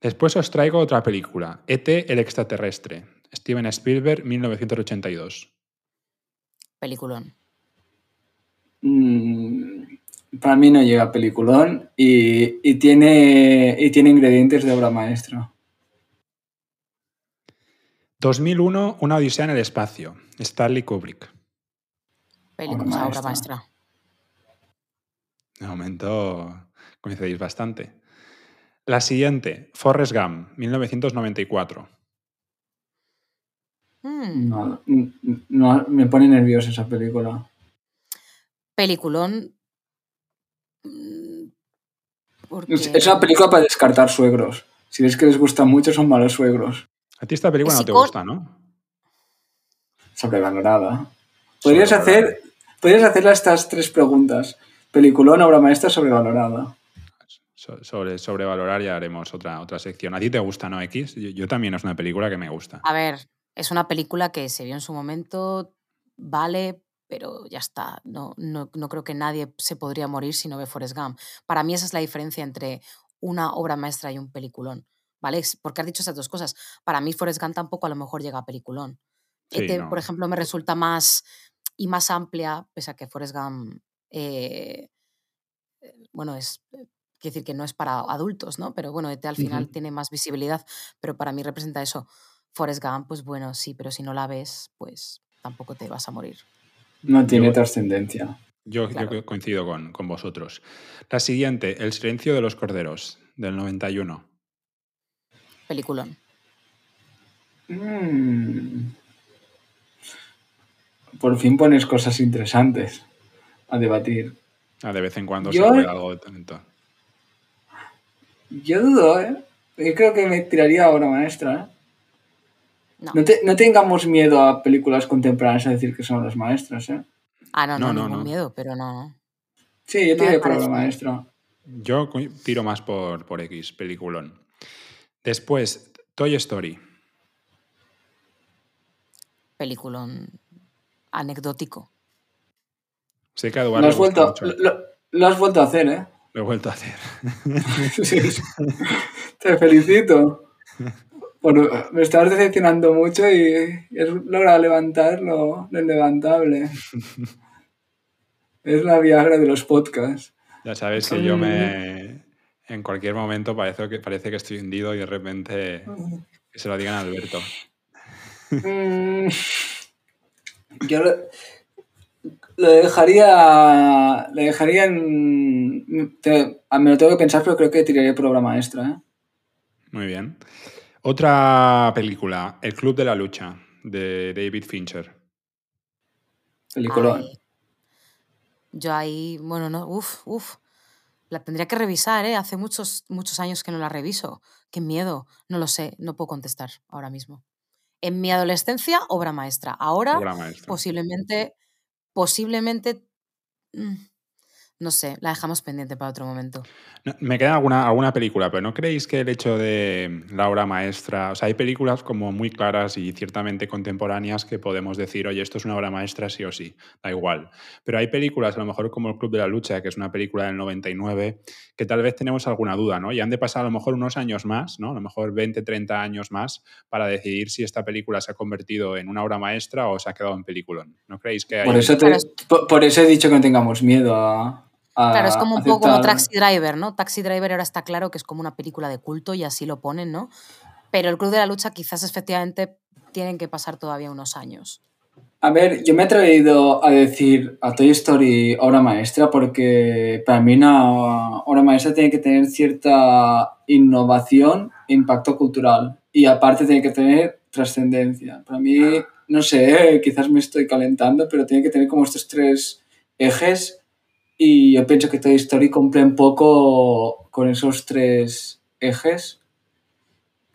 Después os traigo otra película, E.T. el extraterrestre, Steven Spielberg, 1982. Peliculón. Mm, para mí no llega a peliculón y, y, tiene, y tiene ingredientes de obra maestra. 2001, Una odisea en el espacio, Stanley Kubrick. Película, obra, obra maestra. De momento coincidís bastante. La siguiente, Forrest Gump, 1994. Mm. No, no, me pone nerviosa esa película. Peliculón. Porque... Es una película para descartar suegros. Si ves que les gusta mucho, son malos suegros. A ti esta película no te gusta, ¿no? Sobrevalorada. Podrías hacer, podrías hacerle estas tres preguntas. Peliculón, obra maestra, sobrevalorada. Sobre, sobrevalorar ya haremos otra, otra sección. ¿A ti te gusta, no, X? Yo, yo, también es una película que me gusta. A ver, es una película que se vio en su momento, vale, pero ya está. No, no, no creo que nadie se podría morir si no ve Forrest Gump. Para mí esa es la diferencia entre una obra maestra y un peliculón. ¿Vale? Porque has dicho esas dos cosas. Para mí Forrest Gump tampoco a lo mejor llega a peliculón. Sí, este, no. por ejemplo, me resulta más y más amplia, pese a que Forrest Gump, eh, bueno, es, quiero decir que no es para adultos, ¿no? Pero bueno, ET al final tiene más visibilidad, pero para mí representa eso. Forrest Gump, pues bueno, sí, pero si no la ves, pues tampoco te vas a morir. No tiene Yo- trascendencia. Yo, coincido con, con vosotros. La siguiente, El silencio de los corderos, del 91. Peliculón. Mm. Por fin pones cosas interesantes a debatir. Ah, de vez en cuando Yo- se juega algo de talento. Yo dudo, ¿eh? Yo creo que me tiraría obra maestra, ¿eh? No. No, te- no tengamos miedo a películas contemporáneas a decir que son obras maestras, ¿eh? Ah, no, no, No, no, miedo, pero no. Sí, yo tiré por parece. maestra. Yo tiro más por, por X, peliculón. Después, Toy Story. Peliculón anecdótico. Sé que a Eduardo Lo has, vuelto, mucho. lo, lo has vuelto a hacer, ¿eh? Lo he vuelto a hacer. Sí. Te felicito. Por- me estabas decepcionando mucho y y has logrado levantar lo, lo inlevantable. Es la Viagra de los podcasts. Ya sabes que yo me... En cualquier momento parece que, parece que estoy hundido y de repente que se lo digan a Alberto. Mm, Yo lo, lo dejaría. Le dejaría en. te- me lo tengo que pensar, pero creo que tiraría por obra maestra. ¿eh? Muy bien. Otra película, El Club de la Lucha, de David Fincher. Peliculón. Ay. Yo ahí, bueno, no, uff, uff. La tendría que revisar, ¿eh? Hace muchos, muchos años que no la reviso. Qué miedo. No lo sé, no puedo contestar ahora mismo. En mi adolescencia, obra maestra. Ahora, Obra maestra. posiblemente, posiblemente, mm, no sé, la dejamos pendiente para otro momento. No, me queda alguna, alguna película, pero ¿no creéis que el hecho de la obra maestra, o sea, hay películas como muy claras y ciertamente contemporáneas que podemos decir, oye, esto es una obra maestra sí o sí, da igual. Pero hay películas, a lo mejor como El Club de la Lucha, que es una película del 99, que tal vez tenemos alguna duda, ¿no? Y han de pasar a lo mejor unos años más, ¿no? A lo mejor 20, 30 años más para decidir si esta película se ha convertido en una obra maestra o se ha quedado en peliculón. ¿No creéis que hay Por eso, te- por eso he dicho que no tengamos miedo a. a Claro, es como un poco como Taxi Driver, ¿no? Taxi Driver ahora está claro que es como una película de culto y así lo ponen, ¿no? Pero el Club de la Lucha quizás efectivamente tienen que pasar todavía unos años. A ver, yo me he atrevido a decir a Toy Story obra maestra porque para mí una obra maestra tiene que tener cierta innovación e impacto cultural y aparte tiene que tener trascendencia. Para mí, no sé, quizás me estoy calentando, pero tiene que tener como estos tres ejes y yo pienso que Toy Story cumple un poco con esos tres ejes.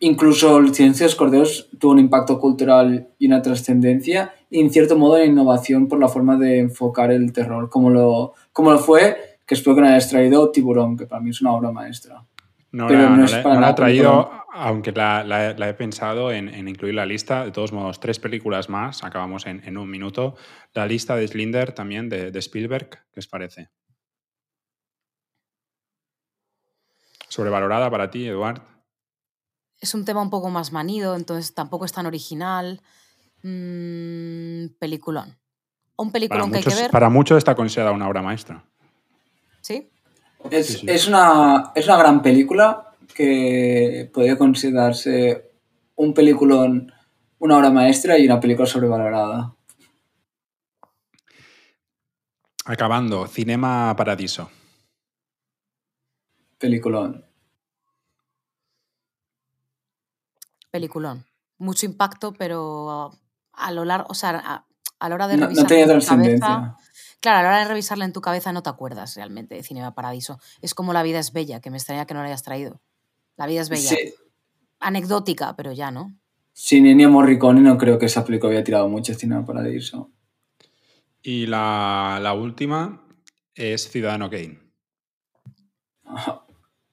Incluso el Silencio de los Corderos tuvo un impacto cultural y una trascendencia y en cierto modo una innovación por la forma de enfocar el terror, como lo, como lo fue, que espero que no hayas traído Tiburón, que para mí es una obra maestra. No, Pero la, no no es la- para no la he nada traído, aunque la, la- la he pensado en, en incluir la lista. De todos modos, tres películas más, acabamos en, en un minuto. La lista de Slinder también, de, de Spielberg, ¿qué os parece? ¿Sobrevalorada para ti, Eduard? Es un tema un poco más manido, entonces tampoco es tan original. Mm, peliculón. Un peliculón que hay que ver, para muchos está considerada una obra maestra. ¿sí? Es, Sí, sí. es una, es una gran película que podría considerarse un peliculón, una obra maestra y una película sobrevalorada. Acabando, Cinema Paradiso. Peliculón. Peliculón. Mucho impacto, pero a lo largo, o sea, a, a la hora de No, no tenía trascendencia. Claro, a la hora de revisarla en tu cabeza no te acuerdas realmente de Cinema Paradiso. Es como La vida es bella, que me extraña que no la hayas traído. La vida es bella. Sí, Anecdótica, pero ya, ¿no? sin Ennio Morricone no creo que esa película haya tirado mucho Cinema Paradiso. Y la, la última es Ciudadano Kane.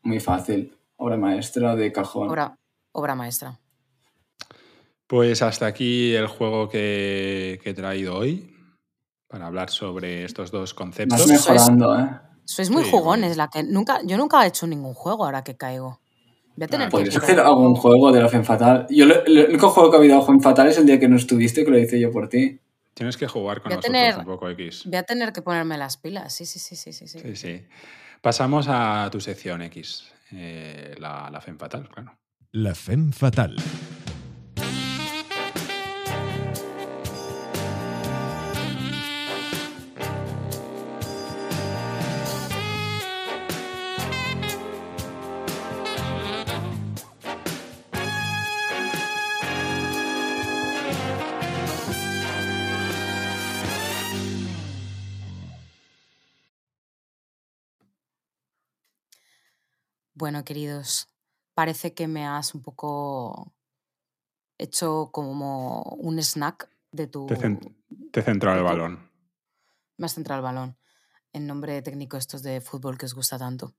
Muy fácil. Obra maestra de cajón. Obra, obra maestra. Pues hasta aquí el juego que, que he traído hoy para hablar sobre estos dos conceptos. Vas mejorando, ¿eh? Sois muy Sí, jugones, la que nunca, yo nunca he hecho ningún juego ahora que caigo. Voy a tener que Podrías pillar hacer algún juego. de la Femme Fatal. Yo lo- el único juego que ha habido Femme Fatal es el día que no estuviste, que lo hice yo por ti. Tienes que jugar con nosotros tener- un poco X. Voy a tener que ponerme las pilas. Sí, sí, sí, sí, sí. sí. Sí, sí. Pasamos a tu sección X, eh, la, la Femme Fatal, claro. La Femme Fatal. Bueno, queridos, parece que me has un poco hecho como un snack de tu... Te, cen- te centro el tu- balón. Me has centrado el balón en nombre técnico estos de fútbol que os gusta tanto.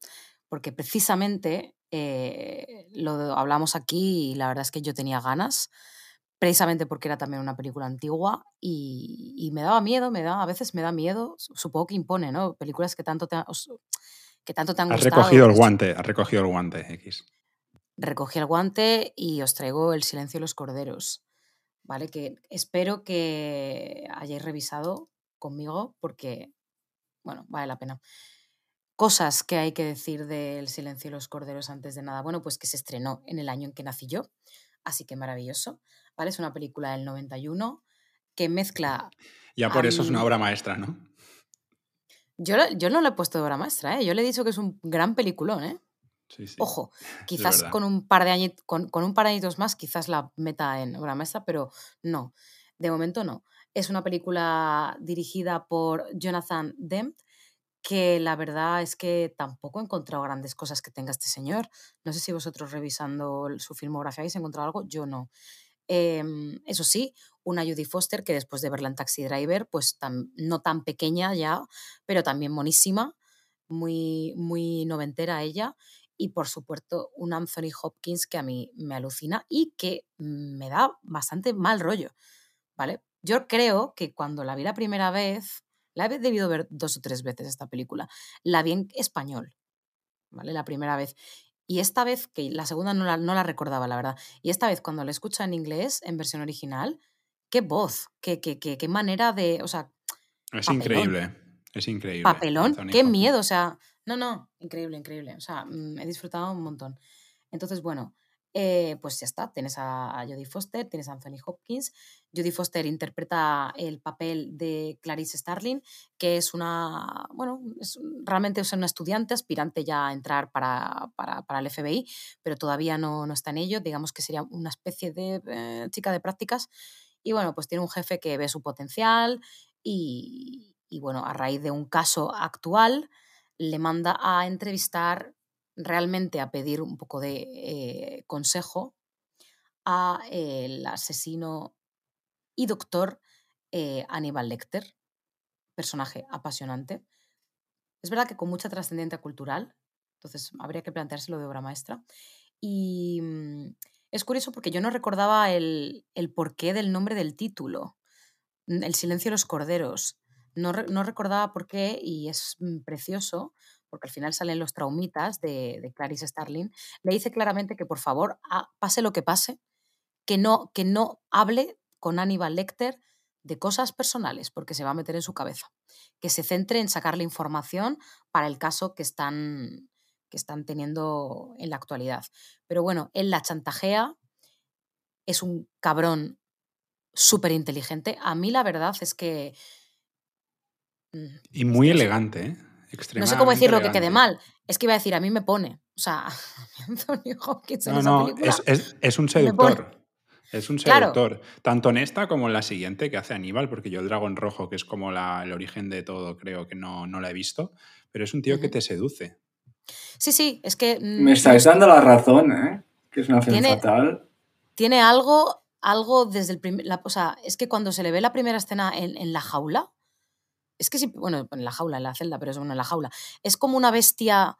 Porque precisamente eh, lo hablamos aquí y la verdad es que yo tenía ganas, precisamente porque era también una película antigua y, y me daba miedo, me da, a veces me da miedo, su- supongo que impone, ¿no? Películas que tanto te, os- que tanto te han Has gustado. recogido el que- guante, has recogido el guante, X. recogí el guante y os traigo El silencio de los corderos, ¿vale? Que espero que hayáis revisado conmigo porque, bueno, vale la pena. Cosas que hay que decir del silencio de los corderos antes de nada. Bueno, pues que se estrenó en el año en que nací yo, así que maravilloso, ¿vale? Es una película del 91 que mezcla... Ya por eso es una obra maestra, ¿no? Yo, yo no le he puesto de obra maestra, ¿eh? Yo le he dicho que es un gran peliculón, ¿eh? Sí, sí. Ojo, quizás con un par de añitos, con, con un par de añitos más, quizás la meta en obra maestra, pero no. De momento no. Es una película dirigida por Jonathan Demme, que la verdad es que tampoco he encontrado grandes cosas que tenga este señor. No sé si vosotros revisando su filmografía habéis encontrado algo, yo no. Em, eso sí, una Judy Foster que después de verla en Taxi Driver, pues tan- no tan pequeña ya, pero también monísima, muy, muy noventera ella. Y por supuesto, un Anthony Hopkins que a mí me alucina y que me da bastante mal rollo. ¿Vale? Yo creo que cuando la vi la primera vez, la he debido ver dos o tres veces esta película, la vi en español, ¿vale? La primera vez. Y esta vez, que la segunda no la, no la recordaba, la verdad, y esta vez cuando la escucho en inglés, en versión original, qué voz, qué, qué, qué, qué manera de, o sea, Es papelón. increíble. Es increíble. papelón, Anthony qué Hopkins. miedo, o sea, no, no, increíble, increíble, o sea, mm, he disfrutado un montón. Entonces, bueno, eh, pues ya está, tienes a, Jodie Foster, tienes a Anthony Hopkins. Jodie Foster interpreta el papel de Clarice Starling, que es una, bueno, es, realmente es una estudiante aspirante ya a entrar para, para, para el FBI, pero todavía no, no está en ello, digamos que sería una especie de eh, chica de prácticas. Y bueno, pues tiene un jefe que ve su potencial y, y bueno, a raíz de un caso actual, le manda a entrevistar, realmente a pedir un poco de eh, consejo a el asesino y doctor eh, Aníbal Lecter, personaje apasionante. Es verdad que con mucha trascendencia cultural, entonces habría que planteárselo de obra maestra. Y mm, es curioso porque yo no recordaba el, el porqué del nombre del título, mm, El silencio de los corderos. No, no recordaba por qué y es mm, precioso porque al final salen los traumitas de, de Clarice Starling. Le dice claramente que por favor, pase lo que pase, que no, que no hable con Aníbal Lecter de cosas personales porque se va a meter en su cabeza. Que se centre en sacarle información para el caso que están, que están teniendo en la actualidad. Pero bueno, él la chantajea, es un cabrón súper inteligente. A mí la verdad es que... mm, Y muy elegante, ¿eh? No sé cómo decirlo que quede mal. Es que iba a decir, a mí me pone. O sea, Anthony Hopkins en No, esa no, película. es, es- es un seductor. Es un Claro. seductor. Tanto en esta como en la siguiente que hace Aníbal, porque yo el dragón rojo, que es como la- el origen de todo, creo que no, no la he visto. Pero es un tío que te seduce. Sí, sí, es que mm, Me estáis dando la razón, ¿eh? Que es una Tiene- fatal. tiene algo, algo desde el primer... La, o sea, es que cuando se le ve la primera escena en, en la jaula, es que sí, bueno, en la jaula, en la celda, pero es bueno, en la jaula, es como una bestia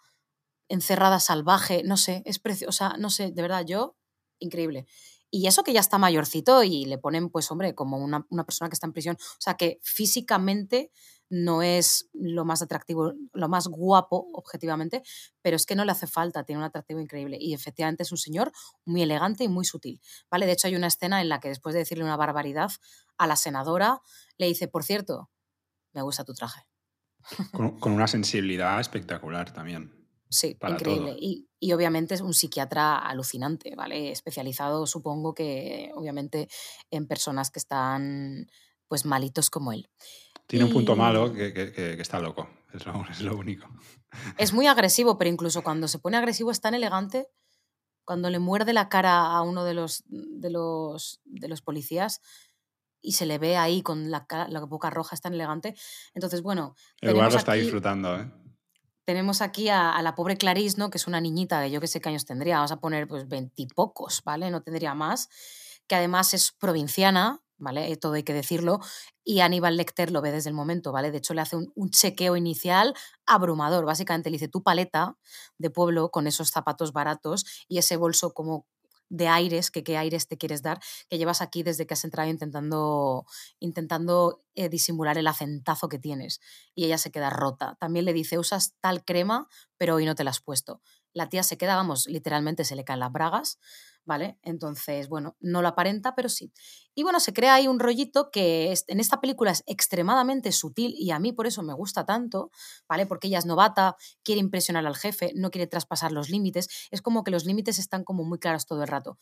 encerrada salvaje, no sé, es preciosa, no sé, de verdad, yo, increíble. Y eso que ya está mayorcito y le ponen, pues hombre, como una, una persona que está en prisión, o sea, que físicamente no es lo más atractivo, lo más guapo, objetivamente, pero es que no le hace falta, tiene un atractivo increíble. Y efectivamente es un señor muy elegante y muy sutil, ¿vale? De hecho, hay una escena en la que después de decirle una barbaridad a la senadora, le dice, por cierto, me gusta tu traje. Con, con una sensibilidad espectacular también. Sí, Para increíble. Y, y obviamente es un psiquiatra alucinante, ¿vale? Especializado, supongo que, obviamente, en personas que están, pues, malitos como él. Tiene un punto malo que, que- que- que está loco. Es lo, es lo único. Es muy agresivo, pero incluso cuando se pone agresivo es tan elegante. Cuando le muerde la cara a uno de los, de los, de los policías y se le ve ahí con la, cara- la boca roja, es tan elegante. Entonces, bueno, Eduardo está aquí- disfrutando, ¿eh? tenemos aquí a, a la pobre Clarice, ¿no? Que es una niñita de yo que sé qué años tendría, vamos a poner pues veintipocos, ¿vale? No tendría más, que además es provinciana, ¿vale? Todo hay que decirlo, y Aníbal Lecter lo ve desde el momento, ¿vale? De hecho, le hace un, un chequeo inicial abrumador. Básicamente le dice tu paleta de pueblo con esos zapatos baratos y ese bolso como de aires, que qué aires te quieres dar, que llevas aquí desde que has entrado intentando, intentando eh, disimular el acentazo que tienes. Y ella se queda rota. También le dice, usas tal crema, pero hoy no te la has puesto. La tía se queda, vamos, literalmente se le caen las bragas, ¿vale? Entonces, bueno, no lo aparenta, pero sí. Y bueno, se crea ahí un rollito que en esta película es extremadamente sutil y a mí por eso me gusta tanto, ¿vale? Porque ella es novata, quiere impresionar al jefe, no quiere traspasar los límites. Es como que los límites están como muy claros todo el rato.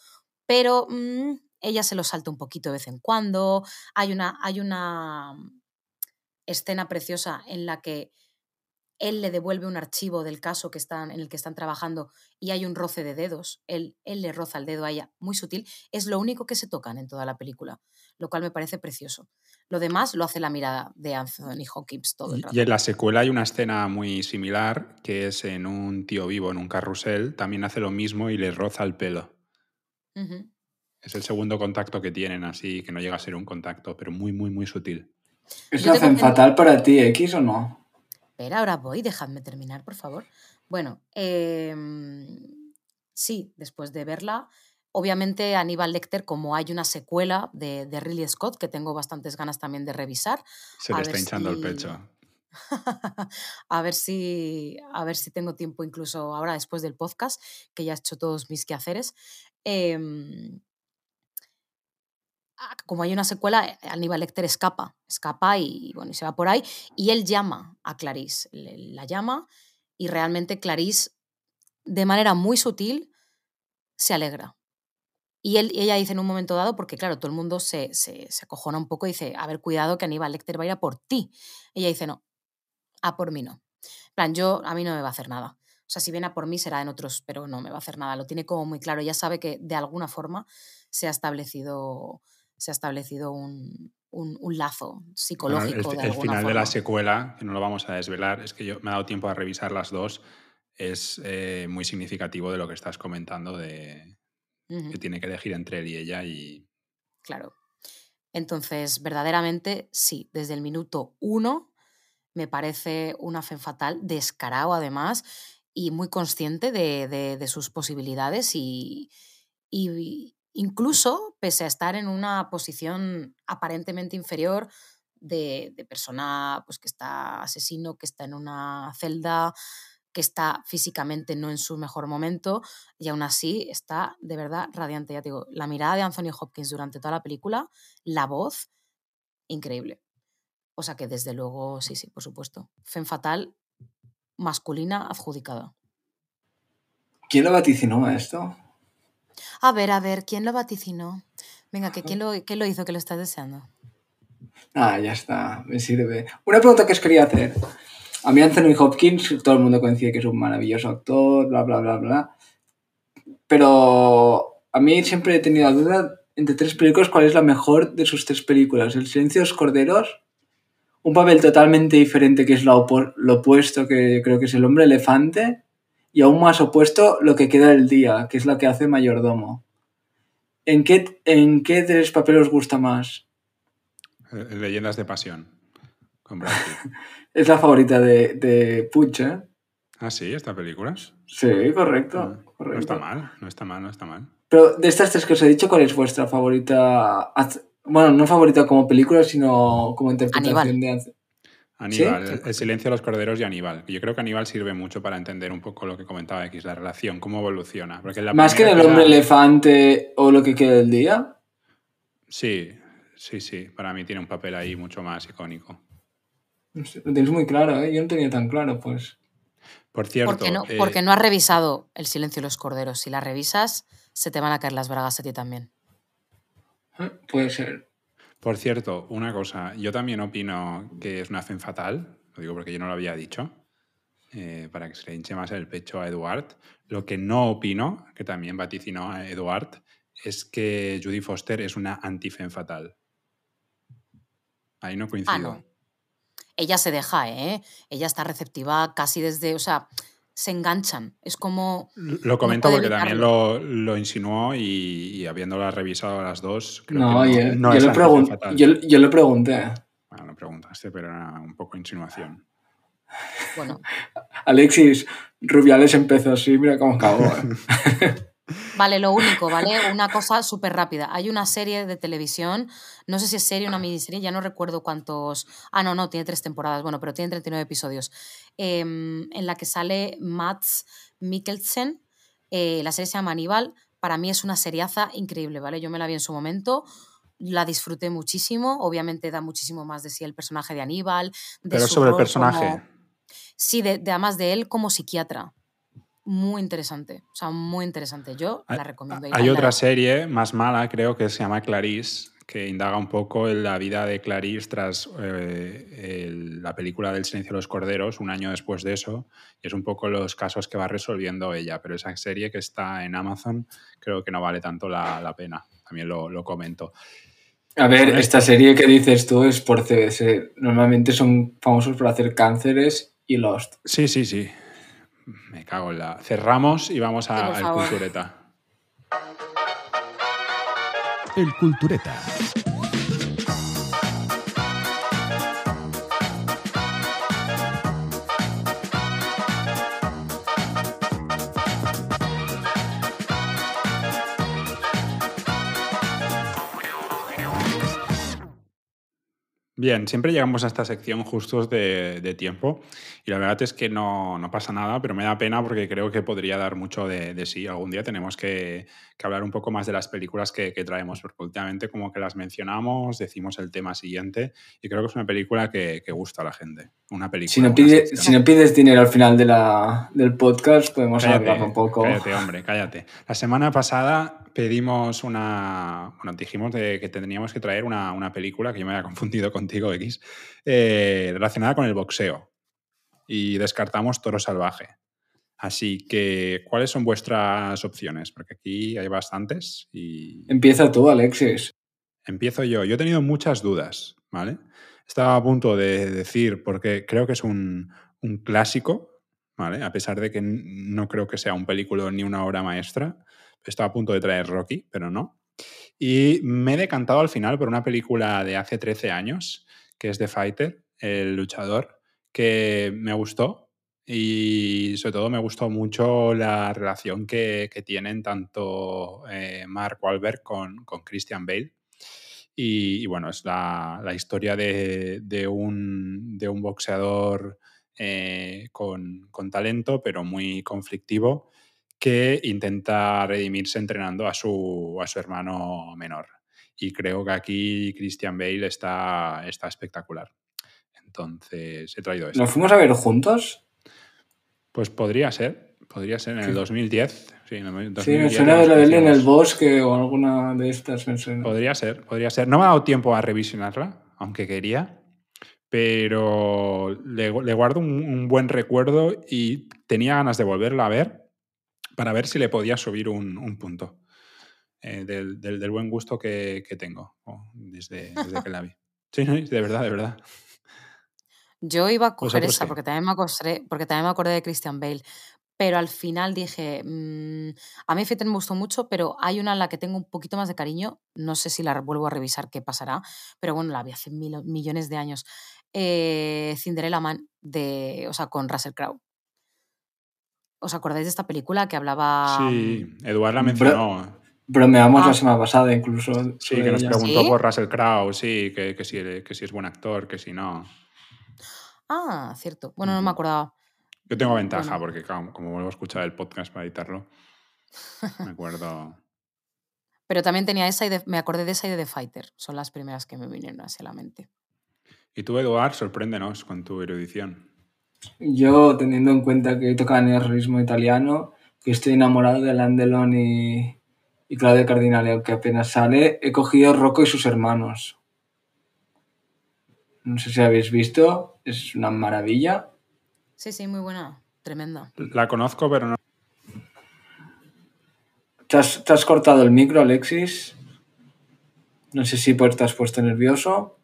Pero mm, ella se los salta un poquito de vez en cuando. Hay una, hay una escena preciosa en la que él le devuelve un archivo del caso que están, en el que están trabajando y hay un roce de dedos. Él, él le roza el dedo a ella, muy sutil. Es lo único que se tocan en toda la película, lo cual me parece precioso. Lo demás lo hace la mirada de Anthony Hawkins todo el Y, rato. y en la secuela hay una escena muy similar, que es en un tío vivo en un carrusel, también hace lo mismo y le roza el pelo. Es el segundo contacto que tienen, así que no llega a ser un contacto, pero muy, muy, muy sutil. ¿Es Yo una tengo fen en- fatal para ti, X o no? Espera, ahora voy, dejadme terminar, por favor. Bueno, em, sí, después de verla, obviamente Aníbal Lecter, como hay una secuela de, de Ridley Scott, que tengo bastantes ganas también de revisar, Se le está hinchando el pecho. a ver si a ver si tengo tiempo incluso ahora después del podcast que ya he hecho todos mis quehaceres em, como hay una secuela eh, Aníbal Lecter escapa escapa y bueno se va por ahí y él llama a Clarice le- la llama y realmente Clarice de manera muy sutil se alegra y él, y ella dice en un momento dado, porque claro, todo el mundo se, se, se acojona un poco y dice, a ver, cuidado que Aníbal Lecter va a ir a por ti. Ella dice, no, a por mí no. En plan, yo, a mí no me va a hacer nada. O sea, si viene a por mí será en otros, pero no me va a hacer nada. Lo tiene como muy claro. Ya sabe que de alguna forma se ha establecido, se ha establecido un, un- un lazo Bueno, psicológico el, de el alguna final de la secuela, que no lo vamos a desvelar, es que yo me he dado tiempo a revisar las dos, es eh, muy significativo de lo que estás comentando, de que tiene que elegir entre él y ella y Claro. Entonces, verdaderamente, sí, desde el minuto uno me parece una fe fatal, descarado además, y muy consciente de, de- de sus posibilidades y, y incluso, pese a estar en una posición aparentemente inferior de, persona pues, que está asesino, que está en una celda, que está físicamente no en su mejor momento y aún así está de verdad radiante. Ya te digo, la mirada de Anthony Hopkins durante toda la película, la voz, increíble. O sea que desde luego, sí, sí, por supuesto. Fen fatal, masculina adjudicada. ¿Quién lo vaticinó a esto? A ver, a ver, ¿quién lo vaticinó? Venga, que quién lo, quién lo hizo que lo estás deseando. Ah, ya está, me sirve. Una pregunta que os quería hacer. A mí Anthony Hopkins, todo el mundo coincide que es un maravilloso actor, bla, bla, bla, bla. Pero a mí siempre he tenido la duda entre tres películas cuál es la mejor de sus tres películas. El silencio de los corderos, un papel totalmente diferente que es lo, opuesto, que creo que es el hombre elefante, y aún más opuesto lo que queda del día, que es la que hace mayordomo. ¿En qué, en qué tres papeles os gusta más? eh, leyendas de pasión. Con. Es la favorita de, de Puig, ¿eh? ah, sí, esta película. Sí, correcto, Ah, correcto. No está mal, no está mal, no está mal. Pero de estas tres que os he dicho, ¿cuál es vuestra favorita? Bueno, no favorita como película, sino como interpretación Aníbal. de... Aníbal, ¿Sí? el, silencio de los corderos y Aníbal. Yo creo que Aníbal sirve mucho para entender un poco lo que comentaba X, la relación, cómo evoluciona. Porque en la Más que en primera el hombre elefante o lo que queda del día. Sí, sí, sí. Para mí tiene un papel ahí mucho más icónico. No sé, Lo tenéis muy claro, ¿eh? Yo no tenía tan claro, pues. Por cierto, Porque no, eh, porque no has revisado El silencio de los corderos. Si la revisas, se te van a caer las bragas a ti también. ¿eh? Puede ser. Por cierto, una cosa. Yo también opino que es una fe fatal. Lo digo porque yo no lo había dicho. eh, para que se le hinche más el pecho a Eduard. Lo que no opino, que también vaticinó a Eduard, es que Judy Foster es una anti-fen fatal. Ahí no coincido. Ah, no. ella se deja, ¿eh? Ella está receptiva casi desde, o sea, se enganchan. Es como... Lo comento porque también lo, lo insinuó y, y habiéndola revisado a las dos, creo No, que yo, no yo es pregun- noticia fatal. yo, yo le pregunté. Bueno, no preguntaste, pero era un poco insinuación. Bueno, Alexis, Rubiales empezó así, mira cómo acabó. ¿eh? Vale, lo único, ¿vale? Una cosa súper rápida. Hay una serie de televisión, no sé si es serie o una miniserie, ya no recuerdo cuántos. Ah, no, no, tiene tres temporadas, bueno, pero tiene 39 episodios. em, en la que sale Mats Mikkelsen. eh, la serie se llama Aníbal. Para mí es una seriaza increíble, ¿vale? Yo me la vi en su momento. La disfruté muchísimo. Obviamente da muchísimo más de sí el personaje de Aníbal. De Pero su sobre el personaje. como- Sí, de, de- además de él como psiquiatra. Muy interesante. O sea, muy interesante. Yo Hay- la recomiendo. Hay otra serie más mala, creo, que se llama Clarice, que indaga un poco en la vida de Clarice tras eh, el- la película del silencio de los corderos, un año después de eso, y es un poco los casos que va resolviendo ella, pero esa serie que está en Amazon creo que no vale tanto la, la pena, también lo, lo comento. A ver, esta serie que dices tú es por CBS. Normalmente son famosos por hacer cánceres y Lost. Sí, sí, sí. Me cago en la... Cerramos y vamos a, al cultureta. El Cultureta. Bien, siempre llegamos a esta sección justos de, de tiempo y la verdad es que no, no pasa nada, pero me da pena porque creo que podría dar mucho de, de sí. Algún día tenemos que, que hablar un poco más de las películas que, que traemos, porque últimamente como que las mencionamos, decimos el tema siguiente y creo que es una película que, que gusta a la gente. Una película. Si no, pide- si no pides dinero al final de la, del podcast, podemos Cállate, hablar un poco. cállate, hombre, cállate. La semana pasada pedimos una. Bueno, dijimos de que tendríamos que traer una, una película, que yo me había confundido contigo, X, eh, relacionada con el boxeo. Y descartamos Toro Salvaje. Así que, ¿cuáles son vuestras opciones? Porque aquí hay bastantes y Empieza tú, Alexis. empiezo yo. Yo he tenido muchas dudas, ¿vale? Estaba a punto de decir, porque creo que es un, un clásico, ¿vale? A pesar de que no creo que sea un película ni una obra maestra. Estaba a punto de traer Rocky, pero no. Y me he decantado al final por una película de hace 13 años, que es The Fighter, el luchador, que me gustó. Y sobre todo me gustó mucho la relación que, que tienen tanto eh, Mark Wahlberg con, con Christian Bale. Y, bueno, es la, la historia de, de un, de un boxeador eh, con, con talento, pero muy conflictivo, que intenta redimirse entrenando a su, a su hermano menor. Y creo que aquí Christian Bale está, está espectacular. Entonces he traído esto. ¿Nos fuimos a ver juntos? Pues podría ser, podría ser en el Sí. 2010. Sí, en el Sí, me 2010 suena de la de en el bosque o alguna de estas. Me suena. Podría ser, podría ser. No me ha dado tiempo a revisionarla, aunque quería, pero le, le guardo un, un buen recuerdo y tenía ganas de volverla a ver para ver si le podía subir un, un punto eh, del, del- del buen gusto que, que tengo oh, desde, desde que la vi. Sí, de verdad, de verdad. Yo iba a coger ¿Vosotros esa porque también, me acordé, porque también me acordé de Christian Bale. Pero al final dije, mm, a mí Fighter me gustó mucho, pero hay una en la que tengo un poquito más de cariño. No sé si la vuelvo a revisar qué pasará, pero bueno, la vi hace mil- millones de años. Eh, Cinderella Man, de, o sea, con Russell Crowe. ¿Os acordáis de esta película que hablaba... mm, Sí, Eduard la Bro- mencionó. Bromeamos Ah. la semana pasada incluso. Sí, que nos preguntó ¿Sí? por Russell Crowe, sí, que, que, si, que si es buen actor, que si no. Ah, cierto. Bueno, no me acordaba. Yo tengo ventaja Bueno. porque como vuelvo a escuchar el podcast para editarlo, me acuerdo. Pero también tenía esa y de- me acordé de esa y de The Fighter. Son las primeras que me vinieron hacia la mente. Y tú, Eduard, sorpréndenos con tu erudición. Yo, teniendo en cuenta que toca en el ritmo italiano, que estoy enamorado de Alain Delon y, y Claudia Cardinale, aunque apenas sale, he cogido Rocco y sus hermanos. No sé si habéis visto, es una maravilla. Sí, sí, muy buena. Tremenda. La conozco, pero no. ¿Te has, te has cortado el micro, Alexis? No sé si pues te has puesto nervioso.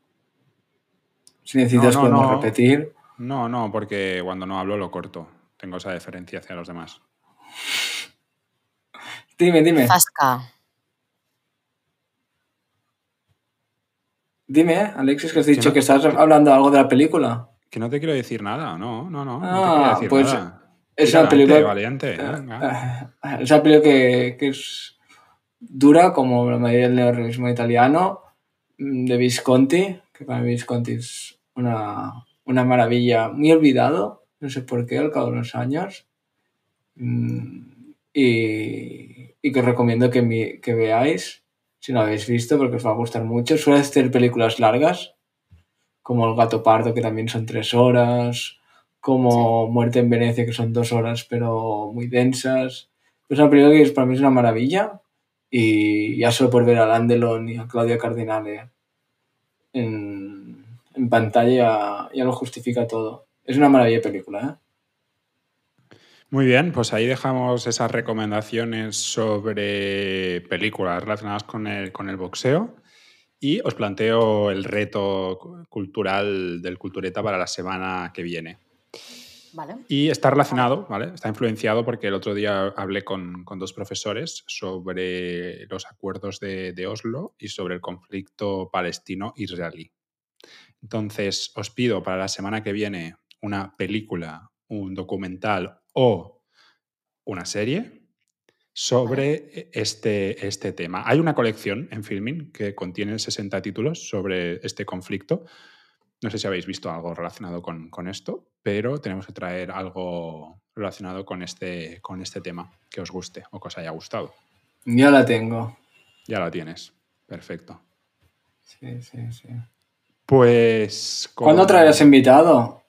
Si necesitas No, no, podemos no. repetir. No, no, porque cuando no hablo lo corto. Tengo esa deferencia hacia los demás. Dime, dime. Zasca. Dime, Alexis, que has dicho no- que estás hablando algo de la película. Que no te quiero decir nada, no, no, no. no te Ah, quiero decir pues nada. Es una película. valiente. venga. Es una película que, que es dura, como la mayoría del neorrealismo italiano, mm, de Visconti, que para mí Visconti es una, una maravilla, muy olvidado, no sé por qué, al cabo de los años. Mm, Y, y que os recomiendo que, mi- que veáis, si no habéis visto, porque os va a gustar mucho. Suele hacer películas largas, como El gato pardo, que también son tres horas, como Muerte en Venecia, que son dos horas, pero muy densas. Es una película que es- para mí es una maravilla, y ya solo por ver a Landelon y a Claudia Cardinale en, en pantalla ya lo justifica todo. Es una maravilla de película, ¿eh? Muy bien, pues ahí dejamos esas recomendaciones sobre películas relacionadas con el, con el boxeo y os planteo el reto cu- cultural del Cultureta para la semana que viene. Vale. Y está relacionado, ¿vale? Está influenciado porque el otro día hablé con, con dos profesores sobre los acuerdos de, de Oslo y sobre el conflicto palestino-israelí. Entonces, os pido para la semana que viene una película, un documental o una serie sobre este, este tema. Hay una colección en Filmin que contiene 60 títulos sobre este conflicto. No sé si habéis visto algo relacionado con, con esto, pero tenemos que traer algo relacionado con este, con este tema que os guste o que os haya gustado. Ya la tengo. Ya lo tienes. Perfecto. Sí, sí, sí. Pues... con- ¿Cuándo traerás invitado?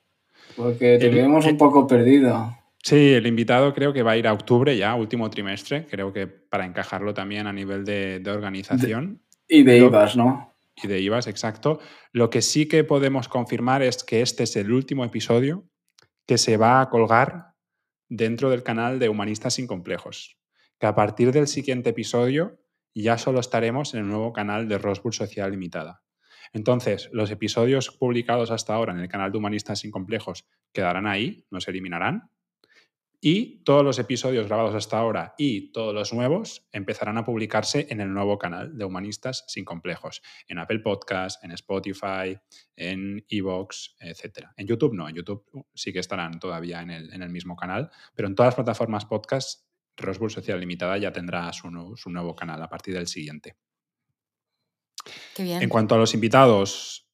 Porque te El- vemos un poco perdido. Sí, el invitado creo que va a ir a octubre ya, último trimestre. Creo que para encajarlo también a nivel de, de organización Y de Lo- IVAs, ¿no? y de IVAs, exacto. Lo que sí que podemos confirmar es que este es el último episodio que se va a colgar dentro del canal de Humanistas sin Complejos. Que a partir del siguiente episodio ya solo estaremos en el nuevo canal de Rosbull Social Limitada. Entonces, los episodios publicados hasta ahora en el canal de Humanistas sin Complejos quedarán ahí, no se eliminarán. Y todos los episodios grabados hasta ahora y todos los nuevos empezarán a publicarse en el nuevo canal de Humanistas sin Complejos, en Apple Podcast, en Spotify, en Evox, etc. En YouTube no, en YouTube sí que estarán todavía en el, en el mismo canal, pero en todas las plataformas podcast, Rosbull Social Limitada ya tendrá su, su nuevo canal a partir del siguiente. Qué bien. En cuanto a los invitados,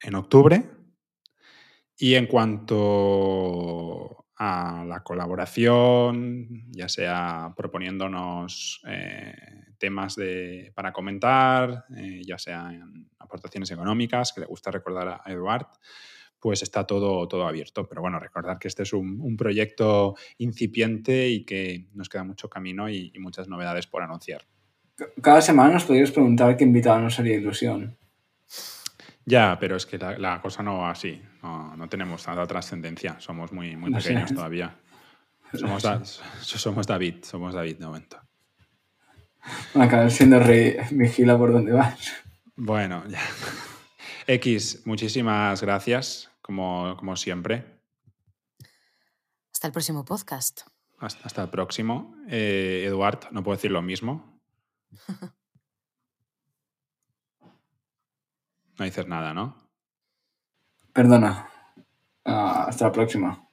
en octubre. Y en cuanto a la colaboración, ya sea proponiéndonos eh, temas de, para comentar, eh, ya sean aportaciones económicas, que le gusta recordar a Eduard, pues está todo, todo abierto. Pero bueno, recordar que este es un, proyecto incipiente y que nos queda mucho camino y- muchas novedades por anunciar. Cada semana nos podrías preguntar qué invitado nos haría ilusión. Ya, pero es que la, la cosa no va así. No, no tenemos tanta trascendencia. Somos muy, muy No sé. pequeños todavía. Somos, Da- somos David, somos David de momento. Acabar siendo rey, vigila por dónde vas. Bueno, ya. X, muchísimas gracias, como, como siempre. Hasta el próximo podcast. Hasta, hasta el próximo. Eh, Eduard, no puedo decir lo mismo. No dices nada, ¿no? Perdona. Ah, hasta la próxima.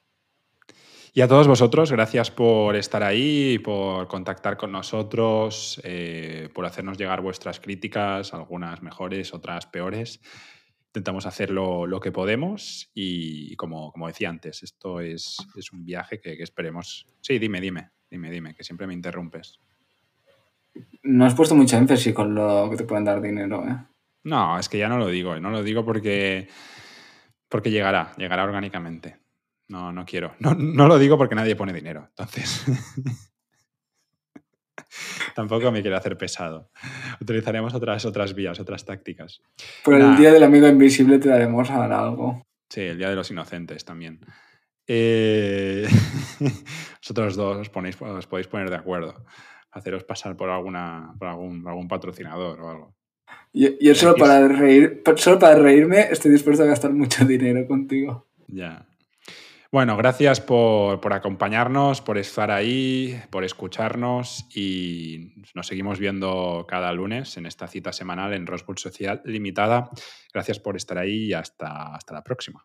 Y a todos vosotros, gracias por estar ahí, por contactar con nosotros, eh, por hacernos llegar vuestras críticas, algunas mejores, otras peores. Intentamos hacer lo, que podemos y como, como decía antes, esto es, es un viaje que, que esperemos... Sí, dime, dime, dime, dime, que siempre me interrumpes. No has puesto mucha énfasis con lo que te pueden dar dinero, ¿eh? No, es que ya no lo digo, no lo digo porque, porque llegará, llegará orgánicamente. No, no quiero. No, no lo digo porque nadie pone dinero. Entonces, tampoco me quiero hacer pesado. Utilizaremos otras, otras vías, otras tácticas. Por el Nah. día del amigo invisible te daremos a dar algo. Sí, el Día de los Inocentes también. Eh, Vosotros dos os, ponéis, os podéis poner de acuerdo. Haceros pasar por, alguna, por algún, algún patrocinador o algo. Yo, yo solo, para reír, solo para reírme estoy dispuesto a gastar mucho dinero contigo. Ya. Bueno, gracias por, por acompañarnos, por estar ahí, por escucharnos y nos seguimos viendo cada lunes en esta cita semanal en Roswood Social Limitada. Gracias por estar ahí y hasta, hasta la próxima.